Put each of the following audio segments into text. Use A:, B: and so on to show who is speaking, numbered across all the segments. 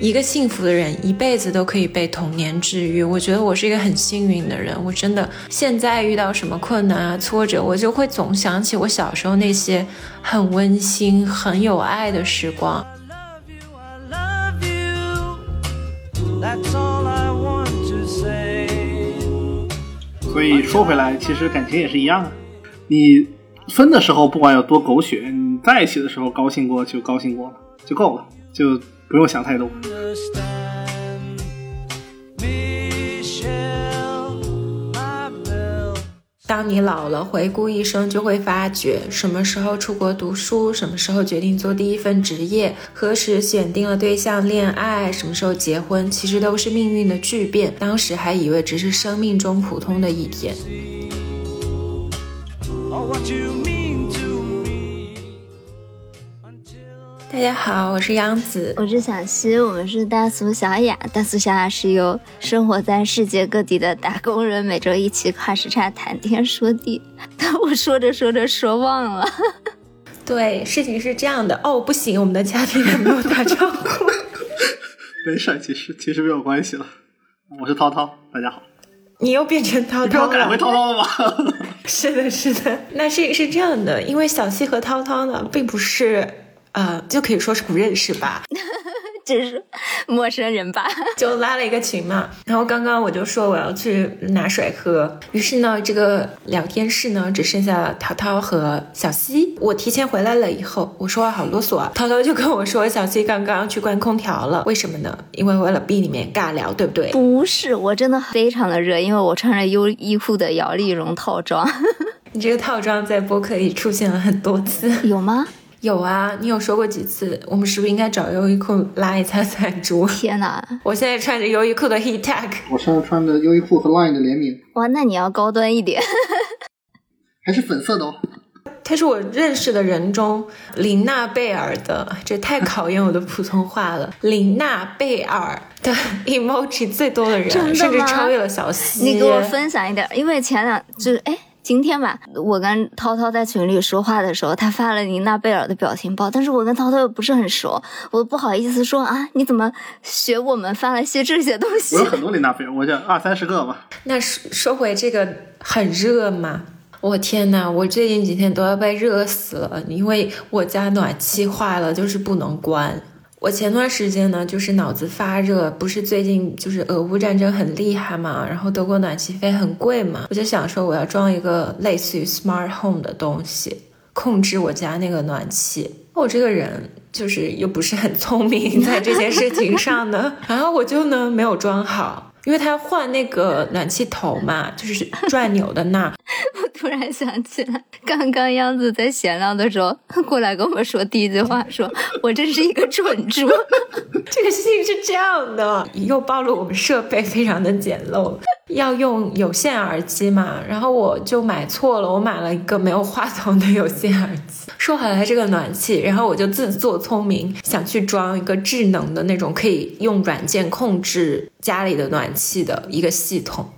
A: 一个幸福的人一辈子都可以被童年治愈。我觉得我是一个很幸运的人，我真的现在遇到什么困难啊、挫折，我就会总想起我小时候那些很温馨、很有爱的时光。
B: 所以说回来，其实感情也是一样的。你分的时候不管有多狗血，你在一起的时候高兴过就高兴过了，就够了，就不用想太多。
A: 当你老了，回顾一生，就会发觉什么时候出国读书，什么时候决定做第一份职业，何时选定了对象恋爱，什么时候结婚，其实都是命运的巨变。当时还以为只是生命中普通的一天。大家好，我是杨子，
C: 我是小溪，我们是大俗小雅。大俗小雅是由生活在世界各地的打工人每周一起跨时差谈天说地。但我说着说着说忘了。
A: 对，事情是这样的。哦，不行，我们的嘉宾还没有打招呼。
B: 没事，其实其实没有关系了。我是涛涛，大家好。
A: 你又变成涛涛了？
B: 改回涛涛了吗？
A: 是的，是的。那是是这样的，因为小西和涛涛呢，并不是。呃，就可以说是不认识吧，
C: 只是陌生人吧，
A: 就拉了一个群嘛。然后刚刚我就说我要去拿水喝，于是呢，这个聊天室呢只剩下涛涛和小西。我提前回来了以后，我说话好啰嗦啊。涛涛就跟我说，小西刚刚去关空调了，为什么呢？因为为了避里面尬聊，对不对？
C: 不是，我真的非常的热，因为我穿着优衣库的摇粒绒套装。
A: 你这个套装在播客里出现了很多次，
C: 有吗？
A: 有啊，你有说过几次？我们是不是应该找优衣库拉一下赞助？
C: 天哪！
A: 我现在穿着优衣库的 Heat Tech，
B: 我现在穿着优衣库和 Line 的联名。
C: 哇，那你要高端一点，
B: 还是粉色的哦。
A: 他是我认识的人中林娜贝尔的，这太考验我的普通话了。林娜贝尔的 emoji 最多的人，甚至超越了小西。
C: 你给我分享一点，因为前两就是哎。今天吧，我跟涛涛在群里说话的时候，他发了妮娜贝尔的表情包，但是我跟涛涛又不是很熟，我不好意思说啊，你怎么学我们发了些这些东西？
B: 我有很多琳娜贝尔，我就二三十个吧。
A: 那说说回这个很热嘛，我天呐，我最近几天都要被热死了，因为我家暖气坏了，就是不能关。我前段时间呢，就是脑子发热，不是最近就是俄乌战争很厉害嘛，然后德国暖气费很贵嘛，我就想说我要装一个类似于 smart home 的东西，控制我家那个暖气。我这个人就是又不是很聪明在这件事情上呢，然后我就呢没有装好。因为他要换那个暖气头嘛，就是转钮的那。
C: 突然想起来，刚刚央子在闲聊的时候 过来跟我说第一句话，说 我真是一个蠢猪。
A: 这个事情是这样的，又暴露我们设备非常的简陋。要用有线耳机嘛，然后我就买错了，我买了一个没有话筒的有线耳机。说好了这个暖气，然后我就自作聪明想去装一个智能的那种可以用软件控制家里的暖气的一个系统。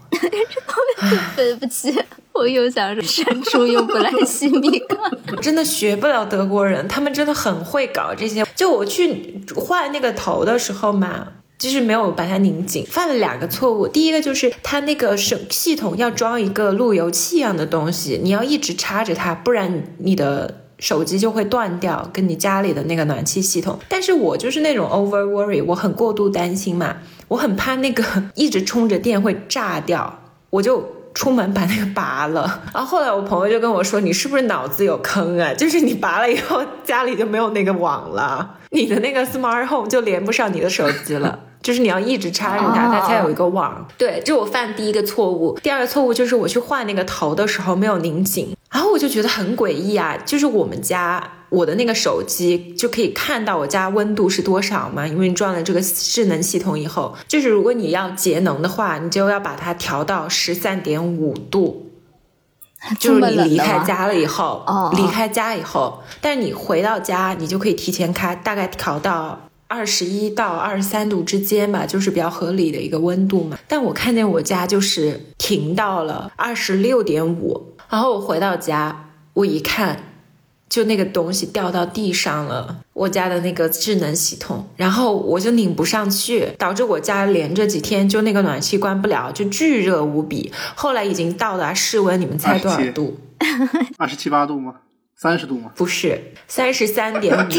C: 对不起，我又想说删除用不来西米
A: 我真的学不了德国人，他们真的很会搞这些。就我去换那个头的时候嘛。就是没有把它拧紧，犯了两个错误。第一个就是它那个手系统要装一个路由器一样的东西，你要一直插着它，不然你的手机就会断掉，跟你家里的那个暖气系统。但是我就是那种 over worry，我很过度担心嘛，我很怕那个 一直充着电会炸掉，我就出门把那个拔了。然后后来我朋友就跟我说：“你是不是脑子有坑啊？就是你拔了以后，家里就没有那个网了，你的那个 smart home 就连不上你的手机了。”就是你要一直插着它，它才有一个网。对，这我犯第一个错误。第二个错误就是我去换那个头的时候没有拧紧，然后我就觉得很诡异啊。就是我们家我的那个手机就可以看到我家温度是多少嘛，因为你装了这个智能系统以后，就是如果你要节能的话，你就要把它调到十三点五度，就是你离开家了以后，哦离开家以后，但是你回到家，你就可以提前开，大概调到。二十一到二十三度之间吧，就是比较合理的一个温度嘛。但我看见我家就是停到了二十六点五，然后我回到家，我一看，就那个东西掉到地上了，我家的那个智能系统，然后我就拧不上去，导致我家连着几天就那个暖气关不了，就巨热无比。后来已经到达室温，你们猜多少度？
B: 二十七八度吗？三十度吗？
A: 不是三十三点五度。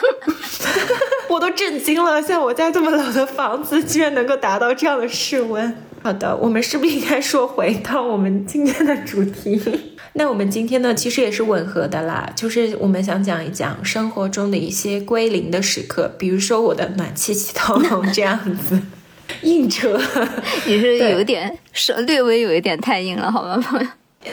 A: 我都震惊了，像我家这么老的房子，居然能够达到这样的室温。好的，我们是不是应该说回到我们今天的主题？那我们今天呢，其实也是吻合的啦，就是我们想讲一讲生活中的一些归零的时刻，比如说我的暖气系统这样子，硬扯。
C: 也是有点是略微有一点太硬了，好吗，朋友？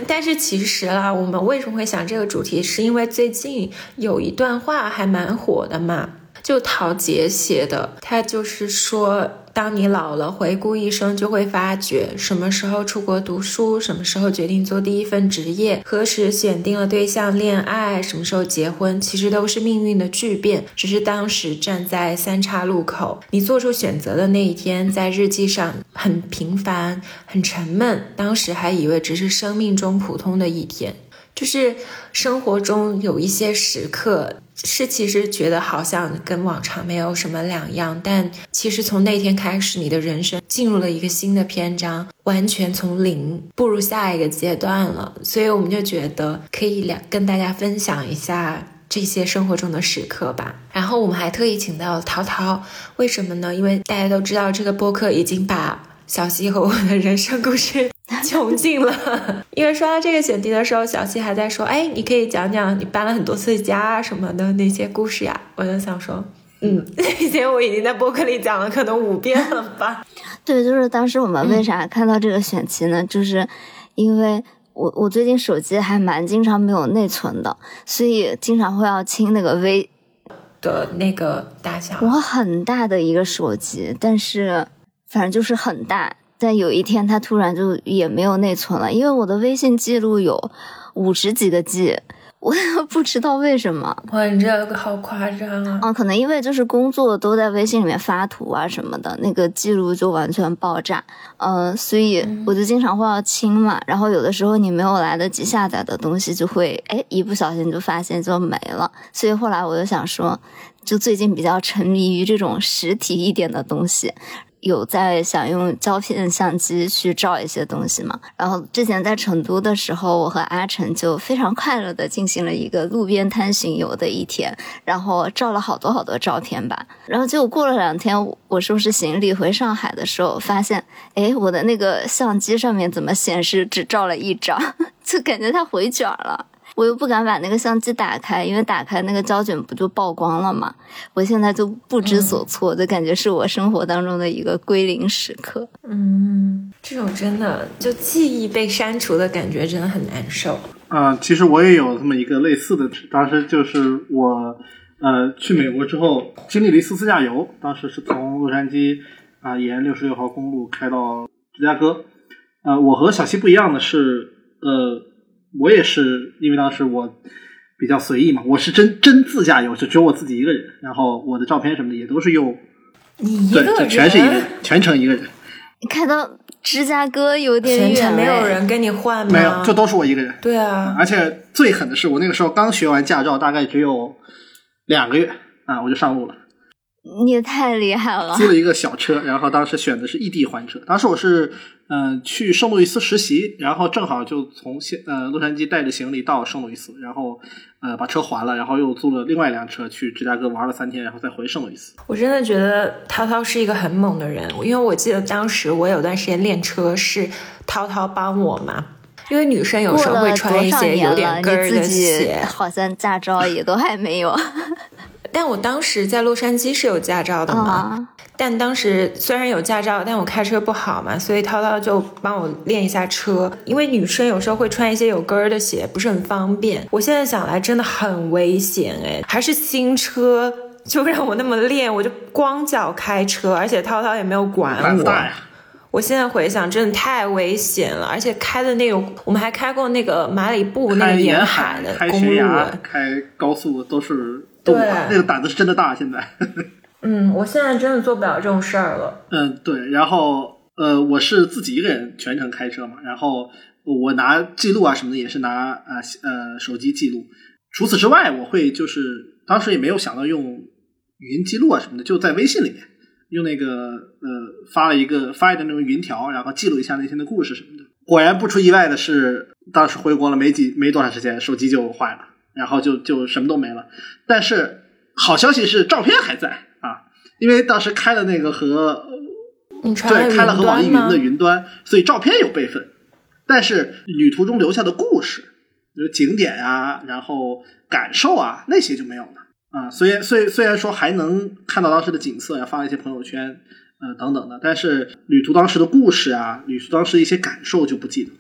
A: 但是其实啦，我们为什么会想这个主题，是因为最近有一段话还蛮火的嘛，就陶杰写的，他就是说，当你老了，回顾一生，就会发觉什么时候出国读书，什么时候决定做第一份职业，何时选定了对象恋爱，什么时候结婚，其实都是命运的巨变，只是当时站在三岔路口，你做出选择的那一天，在日记上很平凡、很沉闷，当时还以为只是生命中普通的一天。就是生活中有一些时刻，是其实觉得好像跟往常没有什么两样，但其实从那天开始，你的人生进入了一个新的篇章，完全从零步入下一个阶段了。所以我们就觉得可以两跟大家分享一下这些生活中的时刻吧。然后我们还特意请到了涛涛，为什么呢？因为大家都知道这个播客已经把小溪和我的人生故事 穷尽了。因为刷到这个选题的时候，小七还在说：“哎，你可以讲讲你搬了很多次家啊什么的那些故事呀。”我就想说。嗯，那些我已经在播客里讲了，可能五遍了吧。
C: 对，就是当时我们为啥看到这个选题呢？就是因为我我最近手机还蛮经常没有内存的，所以经常会要清那个微。
A: 的那个大小，
C: 我很大的一个手机，但是反正就是很大。但有一天它突然就也没有内存了，因为我的微信记录有五十几个 G，我也不知道为什么。
A: 哇，你这个好夸张啊！
C: 嗯，可能因为就是工作都在微信里面发图啊什么的，那个记录就完全爆炸。呃，所以我就经常会要清嘛，然后有的时候你没有来得及下载的东西，就会哎一不小心就发现就没了。所以后来我就想说，就最近比较沉迷于这种实体一点的东西。有在想用胶片相机去照一些东西嘛？然后之前在成都的时候，我和阿成就非常快乐的进行了一个路边摊巡游的一天，然后照了好多好多照片吧。然后结果过了两天，我收拾行李回上海的时候，发现，哎，我的那个相机上面怎么显示只照了一张，就感觉它回卷了。我又不敢把那个相机打开，因为打开那个胶卷不就曝光了吗？我现在就不知所措，就感觉是我生活当中的一个归零时刻。
A: 嗯，这种真的就记忆被删除的感觉真的很难受。
B: 啊、其实我也有这么一个类似的，当时就是我呃去美国之后经历了一次自驾游，当时是从洛杉矶啊、沿六十六号公路开到芝加哥。呃，我和小西不一样的是，呃，我也是因为当时我比较随意嘛，我是真真自驾游，就只有我自己一个人，然后我的照片什么的也都是用
A: 一个
B: 就全是一个人，全程一个人，
C: 你开到芝加哥有点远，
A: 全程没有。人跟你换吗？
B: 没有，就都是我一个人。
A: 对啊，
B: 而且最狠的是，我那个时候刚学完驾照，大概只有两个月啊，我就上路了，
C: 你也太厉害了！
B: 租了一个小车，然后当时选的是异地还车。当时我是嗯、呃去圣路易斯实习，然后正好就从现呃洛杉矶带着行李到圣路易斯，然后呃把车还了，然后又租了另外一辆车去芝加哥玩了三天，然后再回圣路易斯。
A: 我真的觉得涛涛是一个很猛的人，因为我记得当时我有段时间练车是涛涛帮我嘛，因为女生有时候会穿一些有点跟儿的鞋，
C: 好像驾照也都还没有
A: 但我当时在洛杉矶是有驾照的嘛，
C: 啊。
A: 但当时虽然有驾照，但我开车不好嘛，所以涛涛就帮我练一下车。因为女生有时候会穿一些有跟儿的鞋，不是很方便。我现在想来真的很危险哎，还是新车就让我那么练，我就光脚开车，而且涛涛也没有管我。我现在回想，真的太危险了，而且开的那种，我们还开过那个马里布那个沿
B: 海
A: 海的
B: 开
A: 公路
B: 悬崖
A: 哎，
B: 开高速都是那个胆子是真的大。现在，
A: 嗯，我现在真的做不了这种事儿了。
B: 嗯，对，然后呃，我是自己一个人全程开车嘛，然后我拿记录啊什么的也是拿啊呃手机记录，除此之外，我会就是当时也没有想到用语音记录啊什么的，就在微信里面用那个呃发了一个发一个那种云条，然后记录一下那天的故事什么的。果然不出意外的是，当时回国了没几没多长时间，手机就坏了，然后就就什么都没了。但是好消息是照片还在啊，因为当时开了那个和对开了和网易云的云端，所以照片有备份，但是旅途中留下的故事，比如景点啊，然后感受啊那些就没有了啊。虽然虽虽然说还能看到当时的景色呀、发了一些朋友圈，呃等等的，但是旅途当时的故事啊，旅途当时的一些感受就不记得了。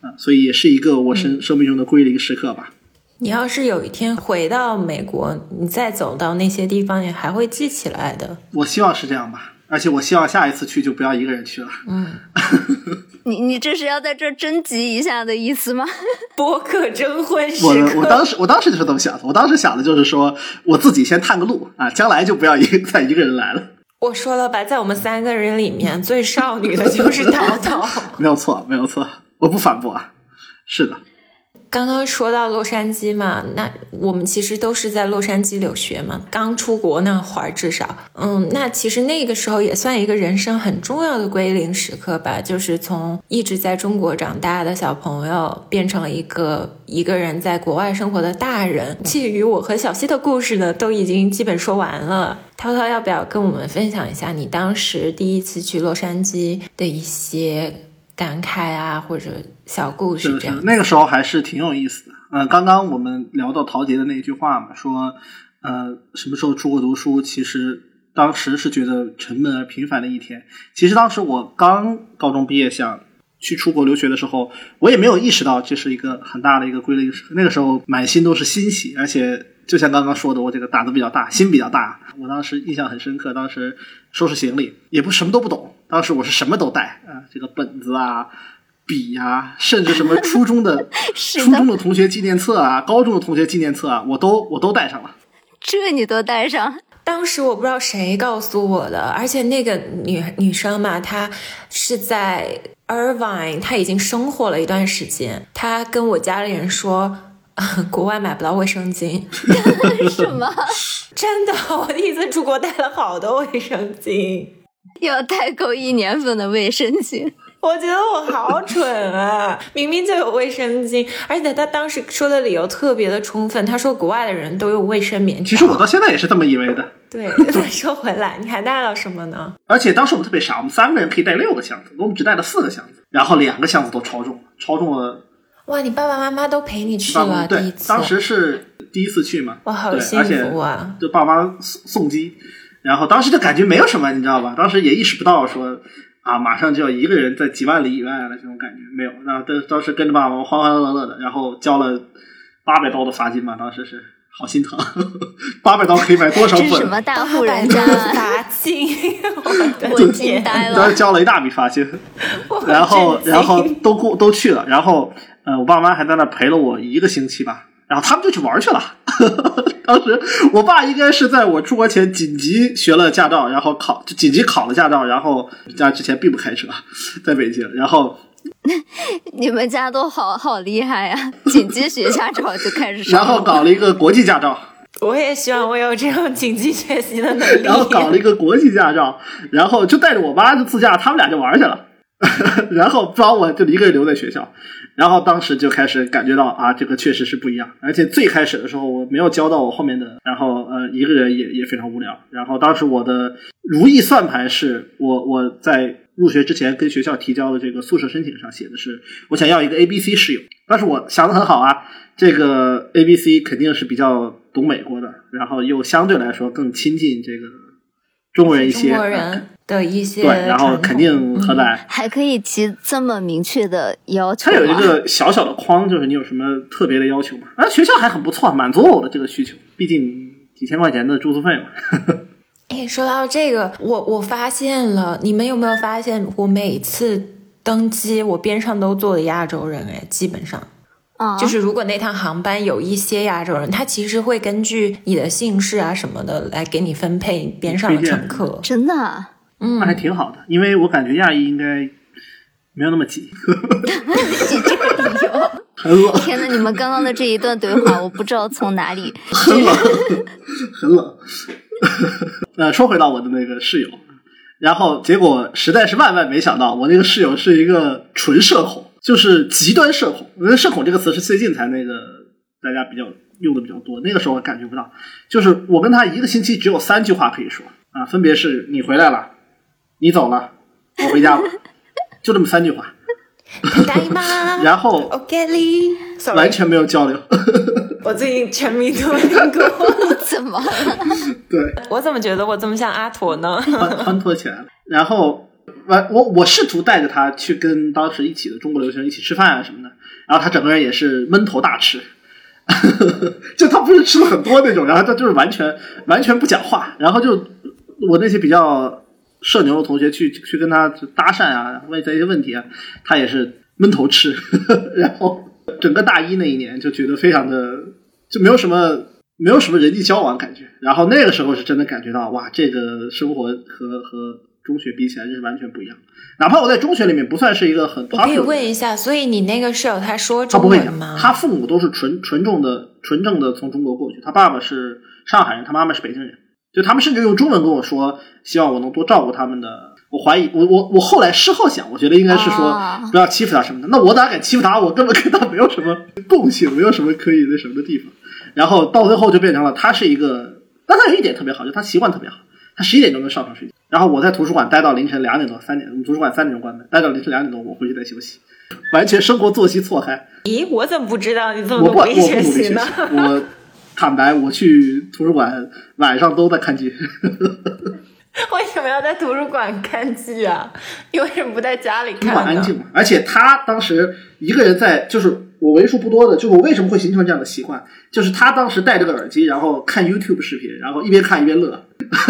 B: 啊，所以也是一个我生生命中的归零时刻吧。
A: 你要是有一天回到美国，你再走到那些地方，你还会记起来的。
B: 我希望是这样吧，而且我希望下一次去就不要一个人去了。
A: 嗯，
C: 你你这是要在这征集一下的意思吗？
A: 博客征婚时
B: 我
A: 刻。
B: 我当时我当时就是这么想的，我当时想的就是说我自己先探个路啊，将来就不要一再一个人来了。
A: 我说了吧，在我们三个人里面，最少女的就是淘淘。
B: 没有错，没有错，我不反驳啊。是的，
A: 刚刚说到洛杉矶嘛，那我们其实都是在洛杉矶留学嘛，刚出国那会儿至少，嗯，那其实那个时候也算一个人生很重要的归零时刻吧，就是从一直在中国长大的小朋友变成了一个一个人在国外生活的大人。至于我和小溪的故事呢，都已经基本说完了。涛涛要不要跟我们分享一下你当时第一次去洛杉矶的一些感慨啊，或者小故事这样，？
B: 那个时候还是挺有意思的。呃，刚刚我们聊到陶杰的那句话嘛，说呃什么时候出国读书，其实当时是觉得沉闷而平凡的一天。其实当时我刚高中毕业想去出国留学的时候，我也没有意识到这是一个很大的一个归零时刻。那个时候满心都是欣喜，而且就像刚刚说的，我这个胆子比较大，心比较大。我当时印象很深刻，当时收拾行李也不什么都不懂，当时我是什么都带啊，这个本子啊。笔呀、甚至什么初中的
C: 的
B: 初中，的同学纪念册啊，高中的同学纪念册啊，我都我都带上了。
C: 这你都带上，
A: 当时我不知道谁告诉我的，而且那个女女生嘛，她是在 Irvine，她已经生活了一段时间。她跟我家里人说，国外买不到卫生巾。
C: 什么
A: 真的，我第一次出国带了好多卫生巾。
C: 要代购一年份的卫生巾？
A: 我觉得我好蠢啊！明明就有卫生巾，而且他当时说的理由特别的充分。他说国外的人都用卫生棉条。
B: 其实我到现在也是这么以为的。
A: 对，再说回来，你还带了什么呢？
B: 而且当时我们特别傻，我们三个人可以带六个箱子，我们只带了四个箱子，然后两个箱子都超重，超重了。
A: 哇，你爸爸妈妈都陪你去了，第一
B: 对，
A: 次。
B: 当时是第一次去嘛，
A: 哇，好，幸福啊！
B: 就爸妈送送机，然后当时就感觉没有什么，你知道吧？当时也意识不到说啊，马上就要一个人在几万里以外了，这种感觉没有。然后当当时跟着爸爸欢欢乐乐的，然后交了八百刀的罚金嘛，当时是好心疼，八百刀可以买多少
C: 这是什？么大户人家？
A: 罚金，我
C: 惊
A: 天！
C: 呆了。
B: 当时交了一大笔罚金，然后然后都过都去了，然后呃，我爸妈还在那陪了我一个星期吧，然后他们就去玩去了。当时我爸应该是在我出国前紧急学了驾照，然后考就紧急考了驾照，然后家之前并不开车，在北京，然后
C: 你们家都好好厉害呀、紧急学驾照就开始
B: 然后。搞了一个国际驾照，
A: 我也希望我有这种紧急学习的能力。
B: 然后搞了一个国际驾照，然后就带着我妈就自驾，他们俩就玩去了，然后把我就一个人留在学校，然后当时就开始感觉到啊，这个确实是不一样，而且最开始的时候我没有教到我后面的，然后呃一个人也也非常无聊，然后当时我的如意算盘是我我在入学之前跟学校提交的这个宿舍申请上写的是我想要一个 A B C 室友，但是我想的很好啊，这个 A B C 肯定是比较懂美国的，然后又相对来说更亲近这个中国人一些，
A: 中国人的一些
B: 对，然后肯定荷兰。
C: 还可以提这么明确的要求
B: 它有一？个小小的框，就是你有什么特别的要求吗？啊，学校还很不错，满足了我的这个需求。毕竟几千块钱的住宿费嘛。
A: 哎，说到这个，我我发现了，你们有没有发现，我每次登机，我边上都坐的亚洲人，哎，基本上
C: 啊，
A: 就是如果那趟航班有一些亚洲人，他其实会根据你的姓氏啊什么的来给你分配边上的乘客。
C: 真的啊
A: 嗯
B: 那，还挺好的，因为我感觉亚裔应该没有那么挤。
C: 挤这个理由，
B: 很冷，
C: 天呐，你们刚刚的这一段对话，我不知道从哪里。
B: 很冷，很冷。呃，说回到我的那个室友，然后结果实在是万万没想到，我那个室友是一个纯社恐，就是极端社恐。因为社恐这个词是最近才那个大家比较用的比较多，那个时候我感觉不到。就是我跟他一个星期只有三句话可以说啊，分别是你回来了，你走了，我回家了，就这么三句话。然后
A: OK 哩，sorry，
B: 完全没有交流。
A: 我最近沉迷多邻国，
C: 怎么了？
B: 对，
A: 我怎么觉得我这么像阿驼呢？
B: 欢欢脱起来了。然后完，我我试图带着他去跟当时一起的中国留学生一起吃饭啊什么的，然后他整个人也是闷头大吃，就他不是吃了很多那种，然后他就是完全完全不讲话，然后就我那些比较社牛的同学去去跟他搭讪啊，问他一些问题啊，他也是闷头吃，然后整个大一那一年就觉得非常的就没有什么没有什么人际交往感觉，然后那个时候是真的感觉到哇，这个生活和和中学比起来就是完全不一样。哪怕我在中学里面不算是一个很
A: 我可以问一下，所以你那个室友他说中
B: 他不会讲，
A: 文吗？
B: 他父母都是纯纯正的纯正的从中国过去，他爸爸是上海人，他妈妈是北京人，就他们甚至用中文跟我说，希望我能多照顾他们的。我怀疑，我我我后来事后想，我觉得应该是说
C: 啊
B: 不要欺负他什么的。那我哪敢欺负他？我根本跟他没有什么共性，没有什么可以那什么的地方。然后到最后就变成了他是一个，但他有一点特别好，就他习惯特别好，他十一点钟就上床睡觉。然后我在图书馆待到凌晨两点多、三点，我们图书馆三点钟关门，待到凌晨两点多，我回去再休息，完全生活作息错开。
A: 咦，我怎么不知道你这么
B: 我不，我
A: 努
B: 不努力
A: 力学习
B: 我坦白，我去图书馆晚上都在看剧。
A: 为什么要在图书馆看剧啊？你为什么不在家里看呢？
B: 馆安静嘛，而且他当时一个人在，就是我为数不多的，就是我为什么会形成这样的习惯，就是他当时戴着个耳机，然后看 YouTube 视频，然后一边看一边乐，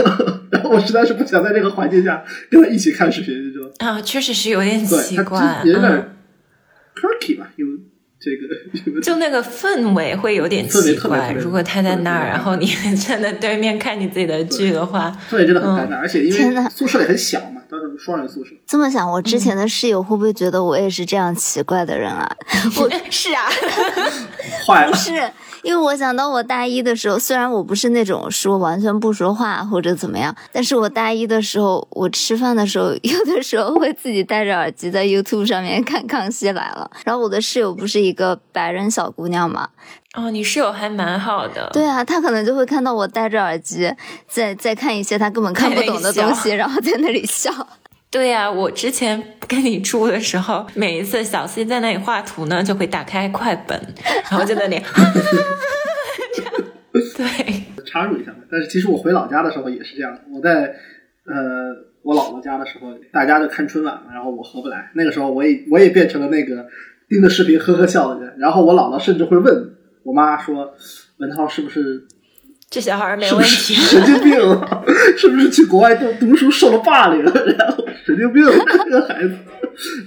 B: 然后我实在是不想在这个环境下跟他一起看视频，你知道吗？
A: 啊，确实是有点
B: 对，他
A: 奇怪，
B: 就有点 quirky 吧，有这个
A: 就那个氛围会有点奇怪。
B: 特别特别
A: 如果他在那儿，然后你 站在对面看你自己的剧的话，
B: 氛围真的很尴尬，而且因
C: 天呐
B: 为宿舍里很小嘛，当时双人宿舍，
C: 这么想，我之前的室友会不会觉得我也是这样奇怪的人啊？
A: 我 是啊，
B: 坏了
C: 不。是，因为我想到我大一的时候，虽然我不是那种说完全不说话或者怎么样，但是我大一的时候，我吃饭的时候，有的时候会自己戴着耳机在 YouTube 上面看《康熙来了》。然后我的室友不是一个白人小姑娘嘛，
A: 哦，你室友还蛮好的。
C: 对啊，她可能就会看到我戴着耳机在在看一些她根本看不懂的东西，然后在那里笑。
A: 对呀、我之前跟你住的时候，每一次小 C 在那里画图呢，就会打开快本，然后就在那里，这样对，
B: 插入一下。但是其实我回老家的时候也是这样。我在呃我姥姥家的时候，大家就看春晚嘛，然后我合不来。那个时候我也我也变成了那个盯着视频呵呵笑的人。然后我姥姥甚至会问我妈说：“文涛是不是
A: 这小孩没
B: 是不
A: 问
B: 是
A: 题。
B: 神经病啊？是不是去国外读读书受了霸凌？然后神经病这个孩子。”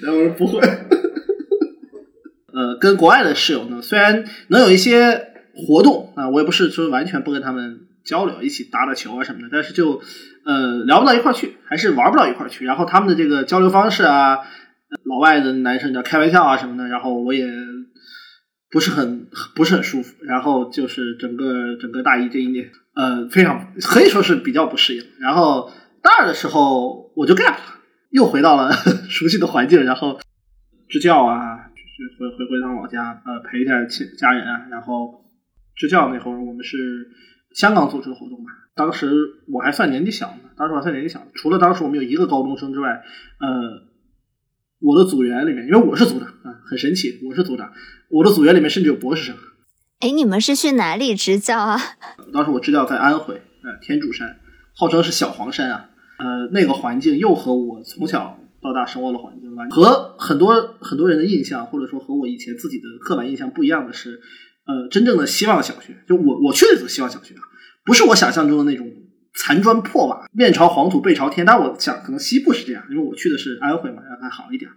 B: 然后我说不会。呃，跟国外的室友呢，虽然能有一些活动啊、我也不是说完全不跟他们交流，一起打打球啊什么的，但是就呃聊不到一块儿去，还是玩不到一块儿去。然后他们的这个交流方式啊，呃老外的男生叫开玩笑啊什么的，然后我也不是很不是很舒服。然后就是整个整个大一这一年，呃，非常可以说是比较不适应。然后大二的时候我就 gap，又回到了熟悉的环境，然后支教啊，就是回回回趟老家，呃，陪一下亲家人啊。然后支教那会儿我们是香港组织的活动嘛，当时我还算年纪小呢，当时我还算年纪小，除了当时我们有一个高中生之外，呃，我的组员里面，因为我是组长啊、很神奇，我是组长，我的组员里面甚至有博士生。
C: 哎，你们是去哪里支教啊？
B: 当时我支教在安徽，呃，天柱山，号称是小黄山啊。呃，那个环境又和我从小到大生活的环境完，和很多很多人的印象，或者说和我以前自己的刻板印象不一样的是，呃，真正的希望小学，就我我去的这个希望小学啊，不是我想象中的那种残砖破瓦、面朝黄土背朝天。但我想，可能西部是这样，因为我去的是安徽嘛，要还好一点。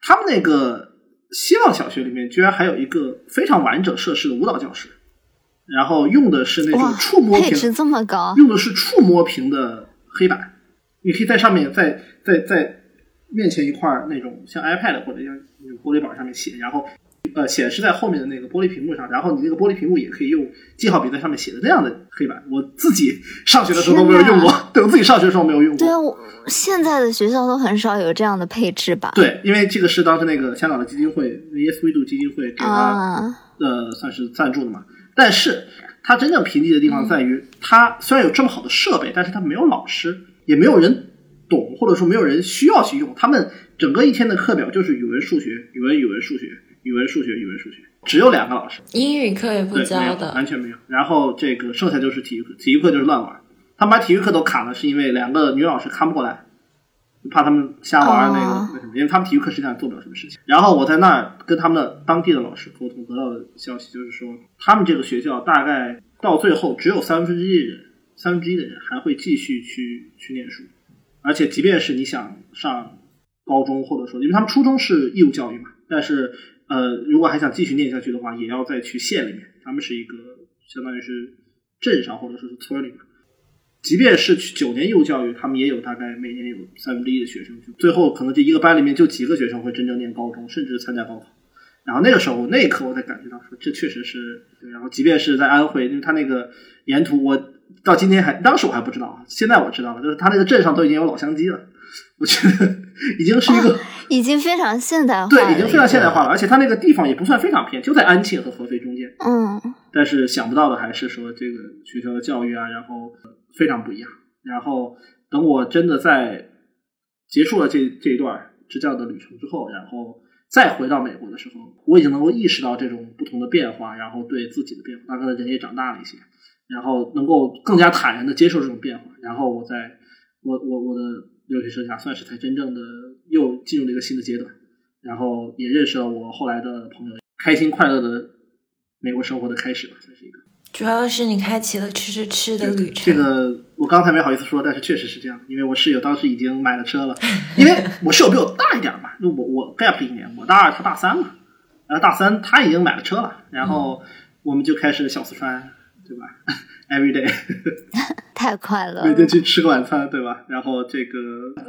B: 他们那个希望小学里面居然还有一个非常完整设施的舞蹈教室，然后用的是那种触摸屏，
C: 这么高，
B: 用的是触摸屏的黑板，你可以在上面在在在面前一块那种像 iPad 或者像玻璃板上面写，然后呃显示在后面的那个玻璃屏幕上，然后你那个玻璃屏幕也可以用记号笔在上面写的那样的黑板。我自己上学的时候都没有用过，对我自己上学的时候没有用过。
C: 对啊，我现在的学校都很少有这样的配置吧？
B: 对，因为这个是当时那个香港的基金会 VS 维度基金会给他、
C: 啊，
B: 呃算是赞助的嘛。但是它真正贫瘠的地方在于，它虽然有这么好的设备，但是它没有老师，也没有人懂，或者说没有人需要去用。他们整个一天的课表就是语文、数学、语文、语文、数学、语文、数学、语文、数学，只有两个老师，
A: 英语课也不教的，
B: 完全没有。然后这个剩下就是体育课，体育课就是乱玩。他们把体育课都砍了，是因为两个女老师看不过来，怕他们瞎玩那个、
C: 哦
B: 那什么，因为他们体育课实际上做不了什么事情。然后我在那儿跟他们的当地的老师沟通，得到的消息就是说，他们这个学校大概到最后只有三分之一的人，三分之一的人还会继续去去念书，而且即便是你想上高中，或者说因为他们初中是义务教育嘛，但是呃，如果还想继续念下去的话，也要再去县里面，他们是一个相当于是镇上或者说是村里面。即便是去九年义务教育，他们也有大概每年有三分之一的学生，最后可能这一个班里面就几个学生会真正念高中，甚至参加高考。然后那个时候那一刻我才感觉到说，这确实是。对然后即便是在安徽，因为他那个沿途，我到今天还当时我还不知道，现在我知道了，就是他那个镇上都已经有老乡机了。我觉得 已经是一个、
C: 已经非常现代化了，
B: 对，已经非常现代化了，而且它那个地方也不算非常偏，就在安庆和合肥中间。
C: 嗯，
B: 但是想不到的还是说这个学校的教育啊，然后非常不一样。然后等我真的在结束了这这一段支教的旅程之后，然后再回到美国的时候，我已经能够意识到这种不同的变化，然后对自己的变化，大概人也长大了一些，然后能够更加坦然的接受这种变化。然后我在我我我的留学生涯算是才真正的又进入了一个新的阶段，然后也认识了我后来的朋友，开心快乐的美国生活的开始吧，算是一个。
A: 主要是你开启了吃吃吃的旅程。
B: 这个我刚才没好意思说，但是确实是这样，因为我室友当时已经买了车了，因为我室友比我大一点嘛，就我我 gap 一年，我大二他大三嘛，然后大三他已经买了车了，然后我们就开始小四川，对吧？Every day
C: 太快乐了
B: 每天。去吃个晚餐，对吧？然后这个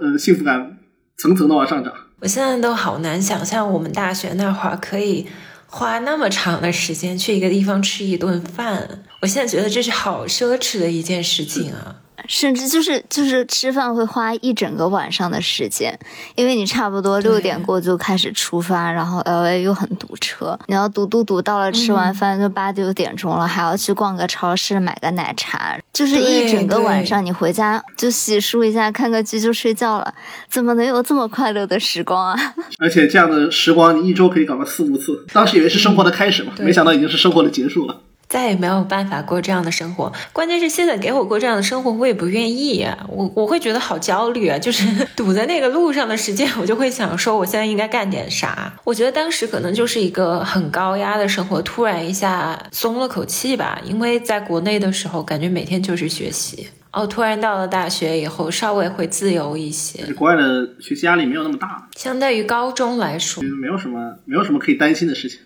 B: 呃幸福感层层的往上涨。
A: 我现在都好难想象，我们大学那会儿可以花那么长的时间去一个地方吃一顿饭。我现在觉得这是好奢侈的一件事情啊！
C: 甚至就是就是吃饭会花一整个晚上的时间，因为你差不多六点过就开始出发，然后 L A 又很堵车，你要堵堵堵到了吃完饭就八九点钟了，还要去逛个超市买个奶茶，就是一整个晚上，你回家就洗漱一下，看个剧就睡觉了，怎么能有这么快乐的时光啊？
B: 而且这样的时光，你一周可以搞个四五次。当时以为是生活的开始嘛，
A: 对
B: 没想到已经是生活的结束了。
A: 再也没有办法过这样的生活。关键是现在给我过这样的生活，我也不愿意呀、我我会觉得好焦虑啊！就是 堵在那个路上的时间，我就会想说，我现在应该干点啥？我觉得当时可能就是一个很高压的生活，突然一下松了口气吧。因为在国内的时候，感觉每天就是学习。哦，突然到了大学以后，稍微会自由一些，
B: 国外的学习压力没有那么大，
A: 相对于高中来说
B: 没有什么没有什么可以担心的事情。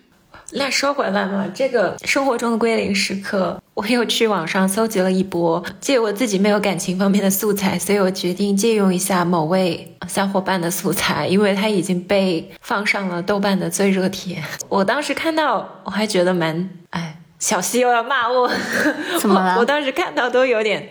A: 那说回来嘛，这个生活中的归零时刻，我又去网上搜集了一波，借我自己没有感情方面的素材，所以我决定借用一下某位小伙伴的素材，因为他已经被放上了豆瓣的最热帖。我当时看到，我还觉得蛮……哎，小西又要骂我，
C: 怎么了
A: 我？我当时看到都有点，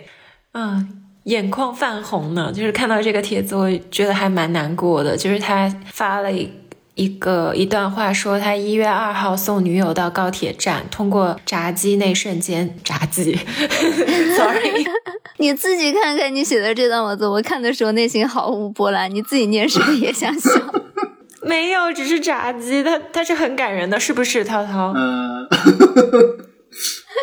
A: 嗯。眼眶泛红呢，就是看到这个帖子，我觉得还蛮难过的。就是他发了一一个一段话，说他一月二号送女友到高铁站，通过闸机那瞬间，闸机，sorry，
C: 你自己看看你写的这段文字，我看的时候内心毫无波澜，你自己念是不是也想笑？
A: 没有，只是闸机，他他是很感人的，是不是？涛涛，
B: 呃，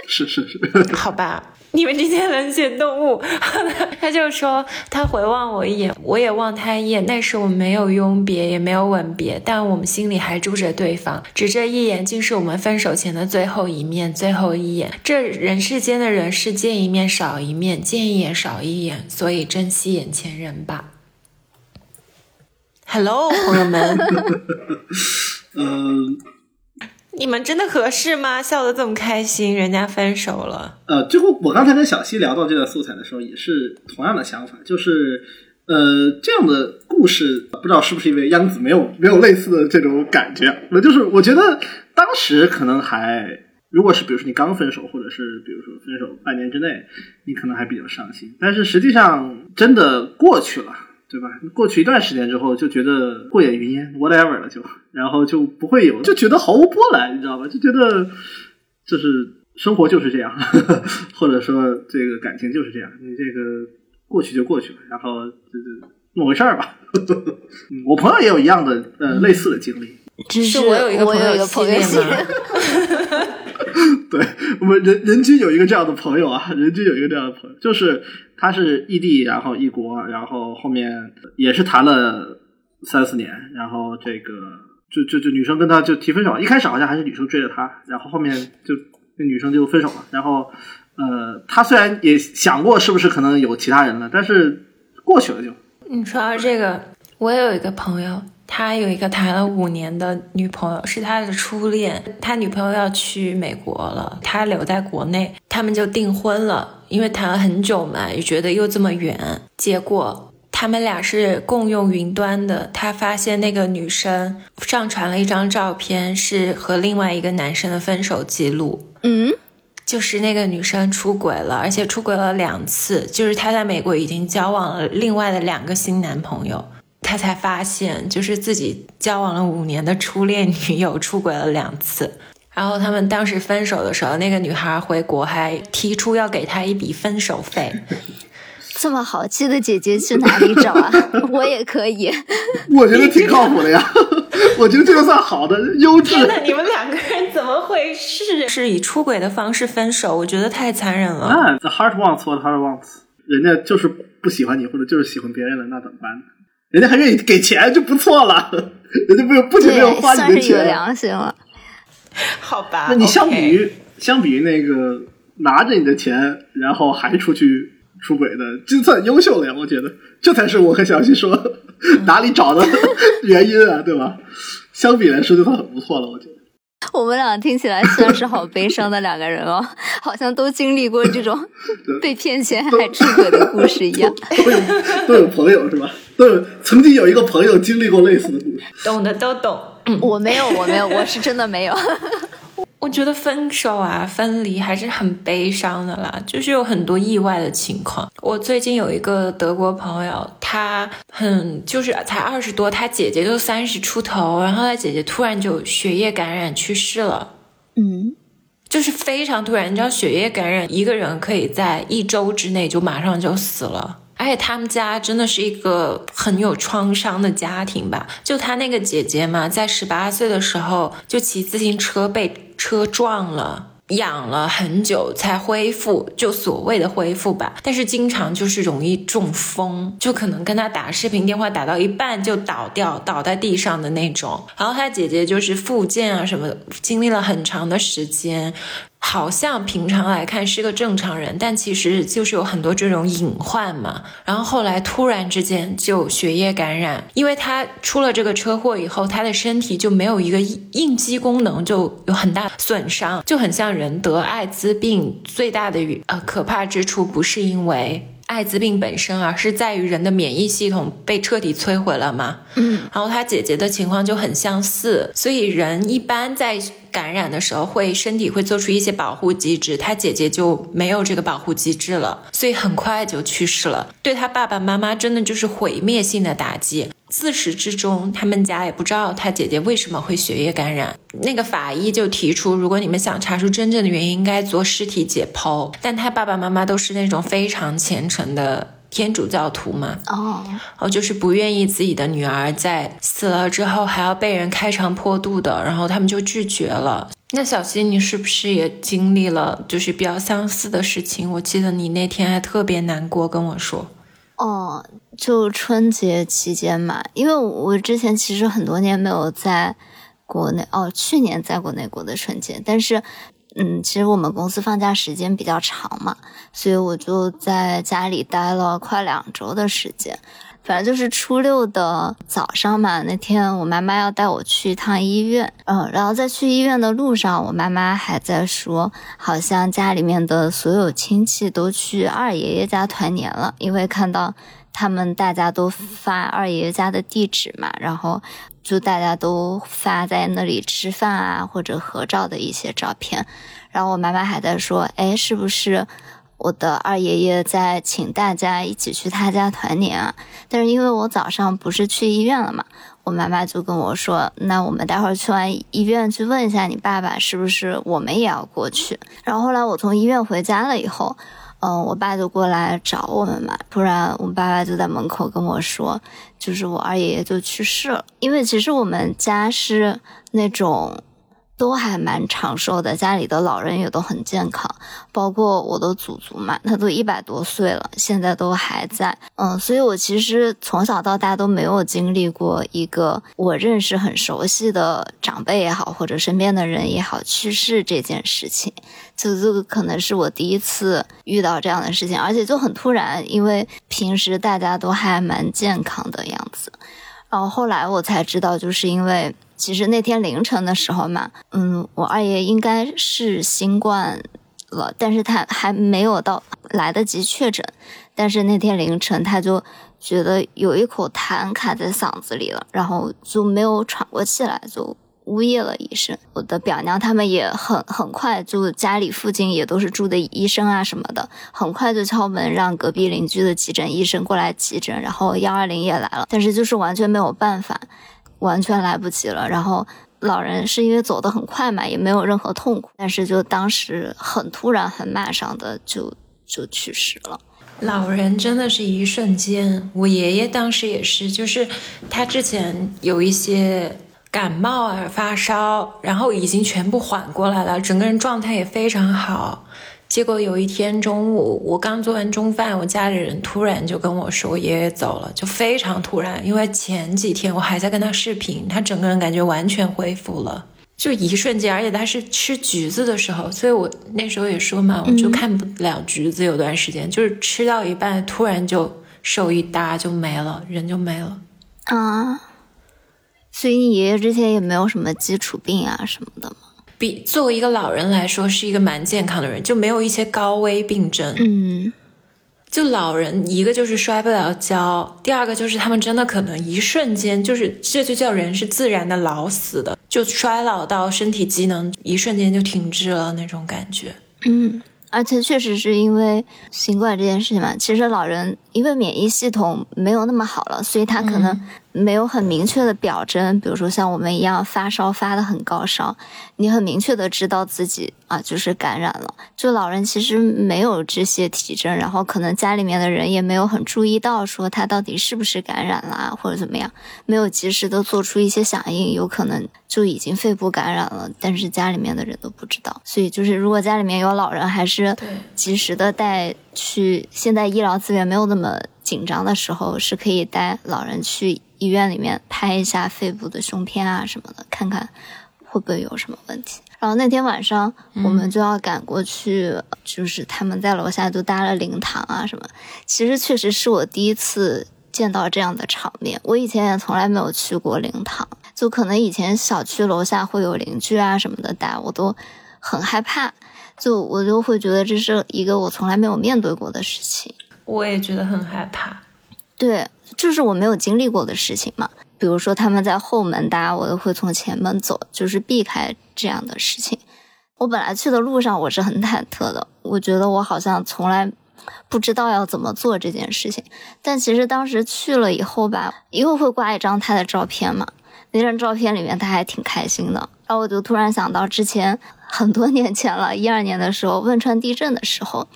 B: 是是是，
A: 好吧。你们这些冷血动物，他就说他回望我一眼，我也望他一眼。那时我们没有拥别，也没有吻别，但我们心里还住着对方。只这一眼，竟是我们分手前的最后一面，最后一眼。这人世间的人是见一面少一面，见一眼少一眼，所以珍惜眼前人吧。Hello，朋友们，
B: 嗯
A: 你们真的合适吗？笑得这么开心，人家分手了。
B: 呃，最后我刚才跟小西聊到这段素材的时候，也是同样的想法，就是呃，这样的故事不知道是不是因为央子没有没有类似的这种感觉，我就是我觉得当时可能还，如果是比如说你刚分手，或者是比如说分手半年之内，你可能还比较伤心，但是实际上真的过去了，对吧？过去一段时间之后，就觉得过眼云烟，whatever 了就，然后就不会有，就觉得毫无波澜，你知道吧？就觉得就是生活就是这样，或者说这个感情就是这样，你这个。过去就过去了，然后就是那么回事儿吧。我朋友也有一样的呃类似的经历，
C: 只
A: 是我有一个
C: 朋友
A: 系列吗？
B: 对我们人人均有一个这样的朋友啊，人均有一个这样的朋友，就是他是异地，然后异国，然后后面也是谈了三四年，然后这个就就就女生跟他就提分手，一开始好像还是女生追着他，然后后面就那女生就分手了，然后。呃，他虽然也想过是不是可能有其他人了，但是过去了就。
A: 你说到这个，我也有一个朋友，他有一个谈了五年的女朋友，是他的初恋。他女朋友要去美国了，他留在国内，他们就订婚了。因为谈了很久嘛，也觉得又这么远，结果他们俩是共用云端的。他发现那个女生上传了一张照片，是和另外一个男生的分手记录。
C: 嗯。
A: 就是那个女生出轨了，而且出轨了两次。就是她在美国已经交往了另外的两个新男朋友，她才发现，就是自己交往了五年的初恋女友出轨了两次。然后他们当时分手的时候，那个女孩回国还提出要给他一笔分手费。
C: 这么好气的姐姐去哪里找啊？我也可以。
B: 我觉得挺靠谱的呀。我觉得这个算好的优质。
A: 天你们两个人怎么回事是以出轨的方式分手？我觉得太残忍了。
B: 那 the heart wants what heart wants，人家就是不喜欢你，或者就是喜欢别人了，那怎么办呢？人家还愿意给钱就不错了，人家不不仅没有花你的钱，
C: 有良心了。
A: 好吧，
B: 那你相比于相比于那个拿着你的钱然后还出去出轨的，就算优秀了呀？我觉得这才是我和小溪说。哪里找的原因啊？对吧？相比来说，就算很不错了。我觉得
C: 我们俩听起来算是好悲伤的两个人哦，好像都经历过这种被骗钱还出轨的故事一样。
B: 都有都有朋友是吧？都 有曾经有一个朋友经历过类似的故事，
A: 懂的都懂。
C: 我没有，我没有，我是真的没有。
A: 我觉得分手啊，分离还是很悲伤的啦，就是有很多意外的情况。我最近有一个德国朋友，他很就是才二十多，他姐姐就三十出头，然后他姐姐突然就血液感染去世了。
C: 嗯，
A: 就是非常突然，你知道血液感染一个人可以在一周之内就马上就死了。而且他们家真的是一个很有创伤的家庭吧？就他那个姐姐嘛，在十八岁的时候就骑自行车被车撞了，养了很久才恢复，就所谓的恢复吧。但是经常就是容易中风，就可能跟他打视频电话打到一半就倒掉，倒在地上的那种。然后他姐姐就是复健啊什么，经历了很长的时间。好像平常来看是个正常人，但其实就是有很多这种隐患嘛。然后后来突然之间就血液感染，因为他出了这个车祸以后，他的身体就没有一个应激功能，就有很大损伤，就很像人得艾滋病最大的呃可怕之处不是因为。艾滋病本身啊，是在于人的免疫系统被彻底摧毁了嘛。
C: 嗯，
A: 然后他姐姐的情况就很相似，所以人一般在感染的时候会身体会做出一些保护机制，他姐姐就没有这个保护机制了，所以很快就去世了。对他爸爸妈妈真的就是毁灭性的打击。自始至终，他们家也不知道他姐姐为什么会血液感染。那个法医就提出，如果你们想查出真正的原因，应该做尸体解剖。但他爸爸妈妈都是那种非常虔诚的天主教徒嘛，
C: 哦，
A: 哦，就是不愿意自己的女儿在死了之后还要被人开肠破肚的，然后他们就拒绝了。那小溪，你是不是也经历了就是比较相似的事情？我记得你那天还特别难过跟我说。
C: 哦，就春节期间嘛，因为我之前其实很多年没有在国内哦，去年在国内过的春节，但是，嗯，其实我们公司放假时间比较长嘛，所以我就在家里待了快两周的时间。反正就是初六的早上嘛，那天我妈妈要带我去一趟医院，嗯，然后在去医院的路上，我妈妈还在说，好像家里面的所有亲戚都去二爷爷家团年了，因为看到他们大家都发二爷爷家的地址嘛，然后就大家都发在那里吃饭啊或者合照的一些照片。然后我妈妈还在说，哎，是不是我的二爷爷在请大家一起去他家团年啊？但是因为我早上不是去医院了嘛。我妈妈就跟我说：“那我们待会儿去完医院去问一下你爸爸，是不是我们也要过去？”然后后来我从医院回家了以后，嗯，我爸就过来找我们嘛。突然，我爸爸就在门口跟我说：“就是我二爷爷就去世了。”因为其实我们家是那种。都还蛮长寿的，家里的老人也都很健康，包括我的祖祖嘛，他都一百多岁了，现在都还在。嗯，所以我其实从小到大都没有经历过一个我认识很熟悉的长辈也好，或者身边的人也好去世这件事情，就这个可能是我第一次遇到这样的事情，而且就很突然，因为平时大家都还蛮健康的样子，然后后来我才知道，就是因为。其实那天凌晨的时候嘛，嗯，我二爷应该是新冠了，但是他还没有到来得及确诊。但是那天凌晨他就觉得有一口痰卡在嗓子里了，然后就没有喘过气来，就呜咽了一声。我的表娘他们也很很快，就家里附近也都是住的医生啊什么的，很快就敲门让隔壁邻居的急诊医生过来急诊，然后幺二零也来了，但是就是完全没有办法。完全来不及了。然后老人是因为走得很快嘛，也没有任何痛苦，但是就当时很突然、很马上的就就去世了。
A: 老人真的是一瞬间。我爷爷当时也是，就是他之前有一些感冒啊、发烧，然后已经全部缓过来了，整个人状态也非常好。结果有一天中午，我刚做完中饭，我家里人突然就跟我说，我爷爷走了，就非常突然。因为前几天我还在跟他视频，他整个人感觉完全恢复了，就一瞬间。而且他是吃橘子的时候，所以我那时候也说嘛，我就看不了橘子，有段时间就是吃到一半，突然就手一搭就没了，人就没了。
C: 啊，所以你爷爷之前也没有什么基础病啊什么的吗？
A: 比作为一个老人来说，是一个蛮健康的人，就没有一些高危病症。
C: 嗯，
A: 就老人一个就是摔不了跤，第二个就是他们真的可能一瞬间，就是这就叫人是自然的老死的，就衰老到身体机能一瞬间就停滞了那种感觉。
C: 嗯。而且确实是因为新冠这件事情嘛，其实老人因为免疫系统没有那么好了，所以他可能没有很明确的表征，比如说像我们一样发烧发的很高烧，你很明确的知道自己啊就是感染了。就老人其实没有这些体征，然后可能家里面的人也没有很注意到说他到底是不是感染了或者怎么样，没有及时的做出一些响应，有可能就已经肺部感染了，但是家里面的人都不知道。所以就是如果家里面有老人，还是是及时的带去，现在医疗资源没有那么紧张的时候，是可以带老人去医院里面拍一下肺部的胸片啊什么的，看看会不会有什么问题。然后那天晚上我们就要赶过去，就是他们在楼下就搭了灵堂啊什么。其实确实是我第一次见到这样的场面，我以前也从来没有去过灵堂，就可能以前小区楼下会有邻居啊什么的搭，我都很害怕。就我就会觉得这是一个我从来没有面对过的事情，
A: 我也觉得很害怕。
C: 对，就是我没有经历过的事情嘛。比如说他们在后门搭，我都会从前门走，就是避开这样的事情。我本来去的路上我是很忐忑的，我觉得我好像从来不知道要怎么做这件事情。但其实当时去了以后吧，因为会挂一张他的照片嘛，那张照片里面他还挺开心的。然后我就突然想到之前。很多年前了，一二年的时候，汶川地震的时候，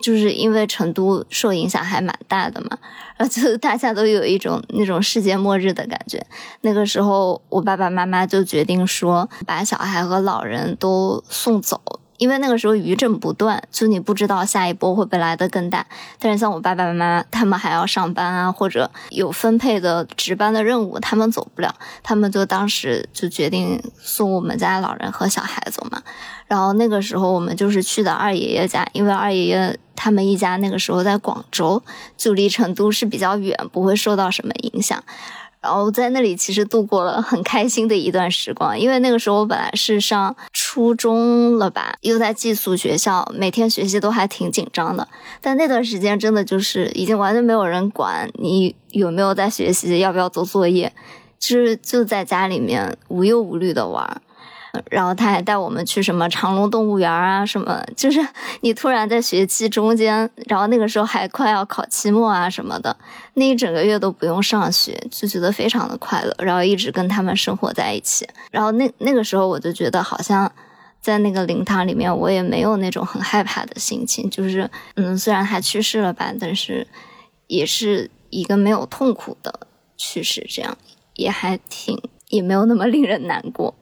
C: 就是因为成都受影响还蛮大的嘛，然后就大家都有一种那种世界末日的感觉。那个时候，我爸爸妈妈就决定说，把小孩和老人都送走。因为那个时候余震不断，就你不知道下一波会不会来的更大。但是像我爸爸妈妈他们还要上班啊，或者有分配的值班的任务，他们走不了，他们就当时就决定送我们家老人和小孩走嘛。然后那个时候我们就是去的二爷爷家，因为二爷爷他们一家那个时候在广州，就离成都是比较远，不会受到什么影响。然后在那里其实度过了很开心的一段时光，因为那个时候我本来是上初。中了吧，又在寄宿学校，每天学习都还挺紧张的。但那段时间真的就是已经完全没有人管你有没有在学习，要不要做作业，就是就在家里面无忧无虑的玩。然后他还带我们去什么长隆动物园啊，什么就是你突然在学期中间，然后那个时候还快要考期末啊什么的，那一整个月都不用上学，就觉得非常的快乐，然后一直跟他们生活在一起。然后那那个时候我就觉得好像在那个灵堂里面，我也没有那种很害怕的心情，就是嗯，虽然他去世了吧，但是也是一个没有痛苦的去世，这样也还挺也没有那么 令人难过。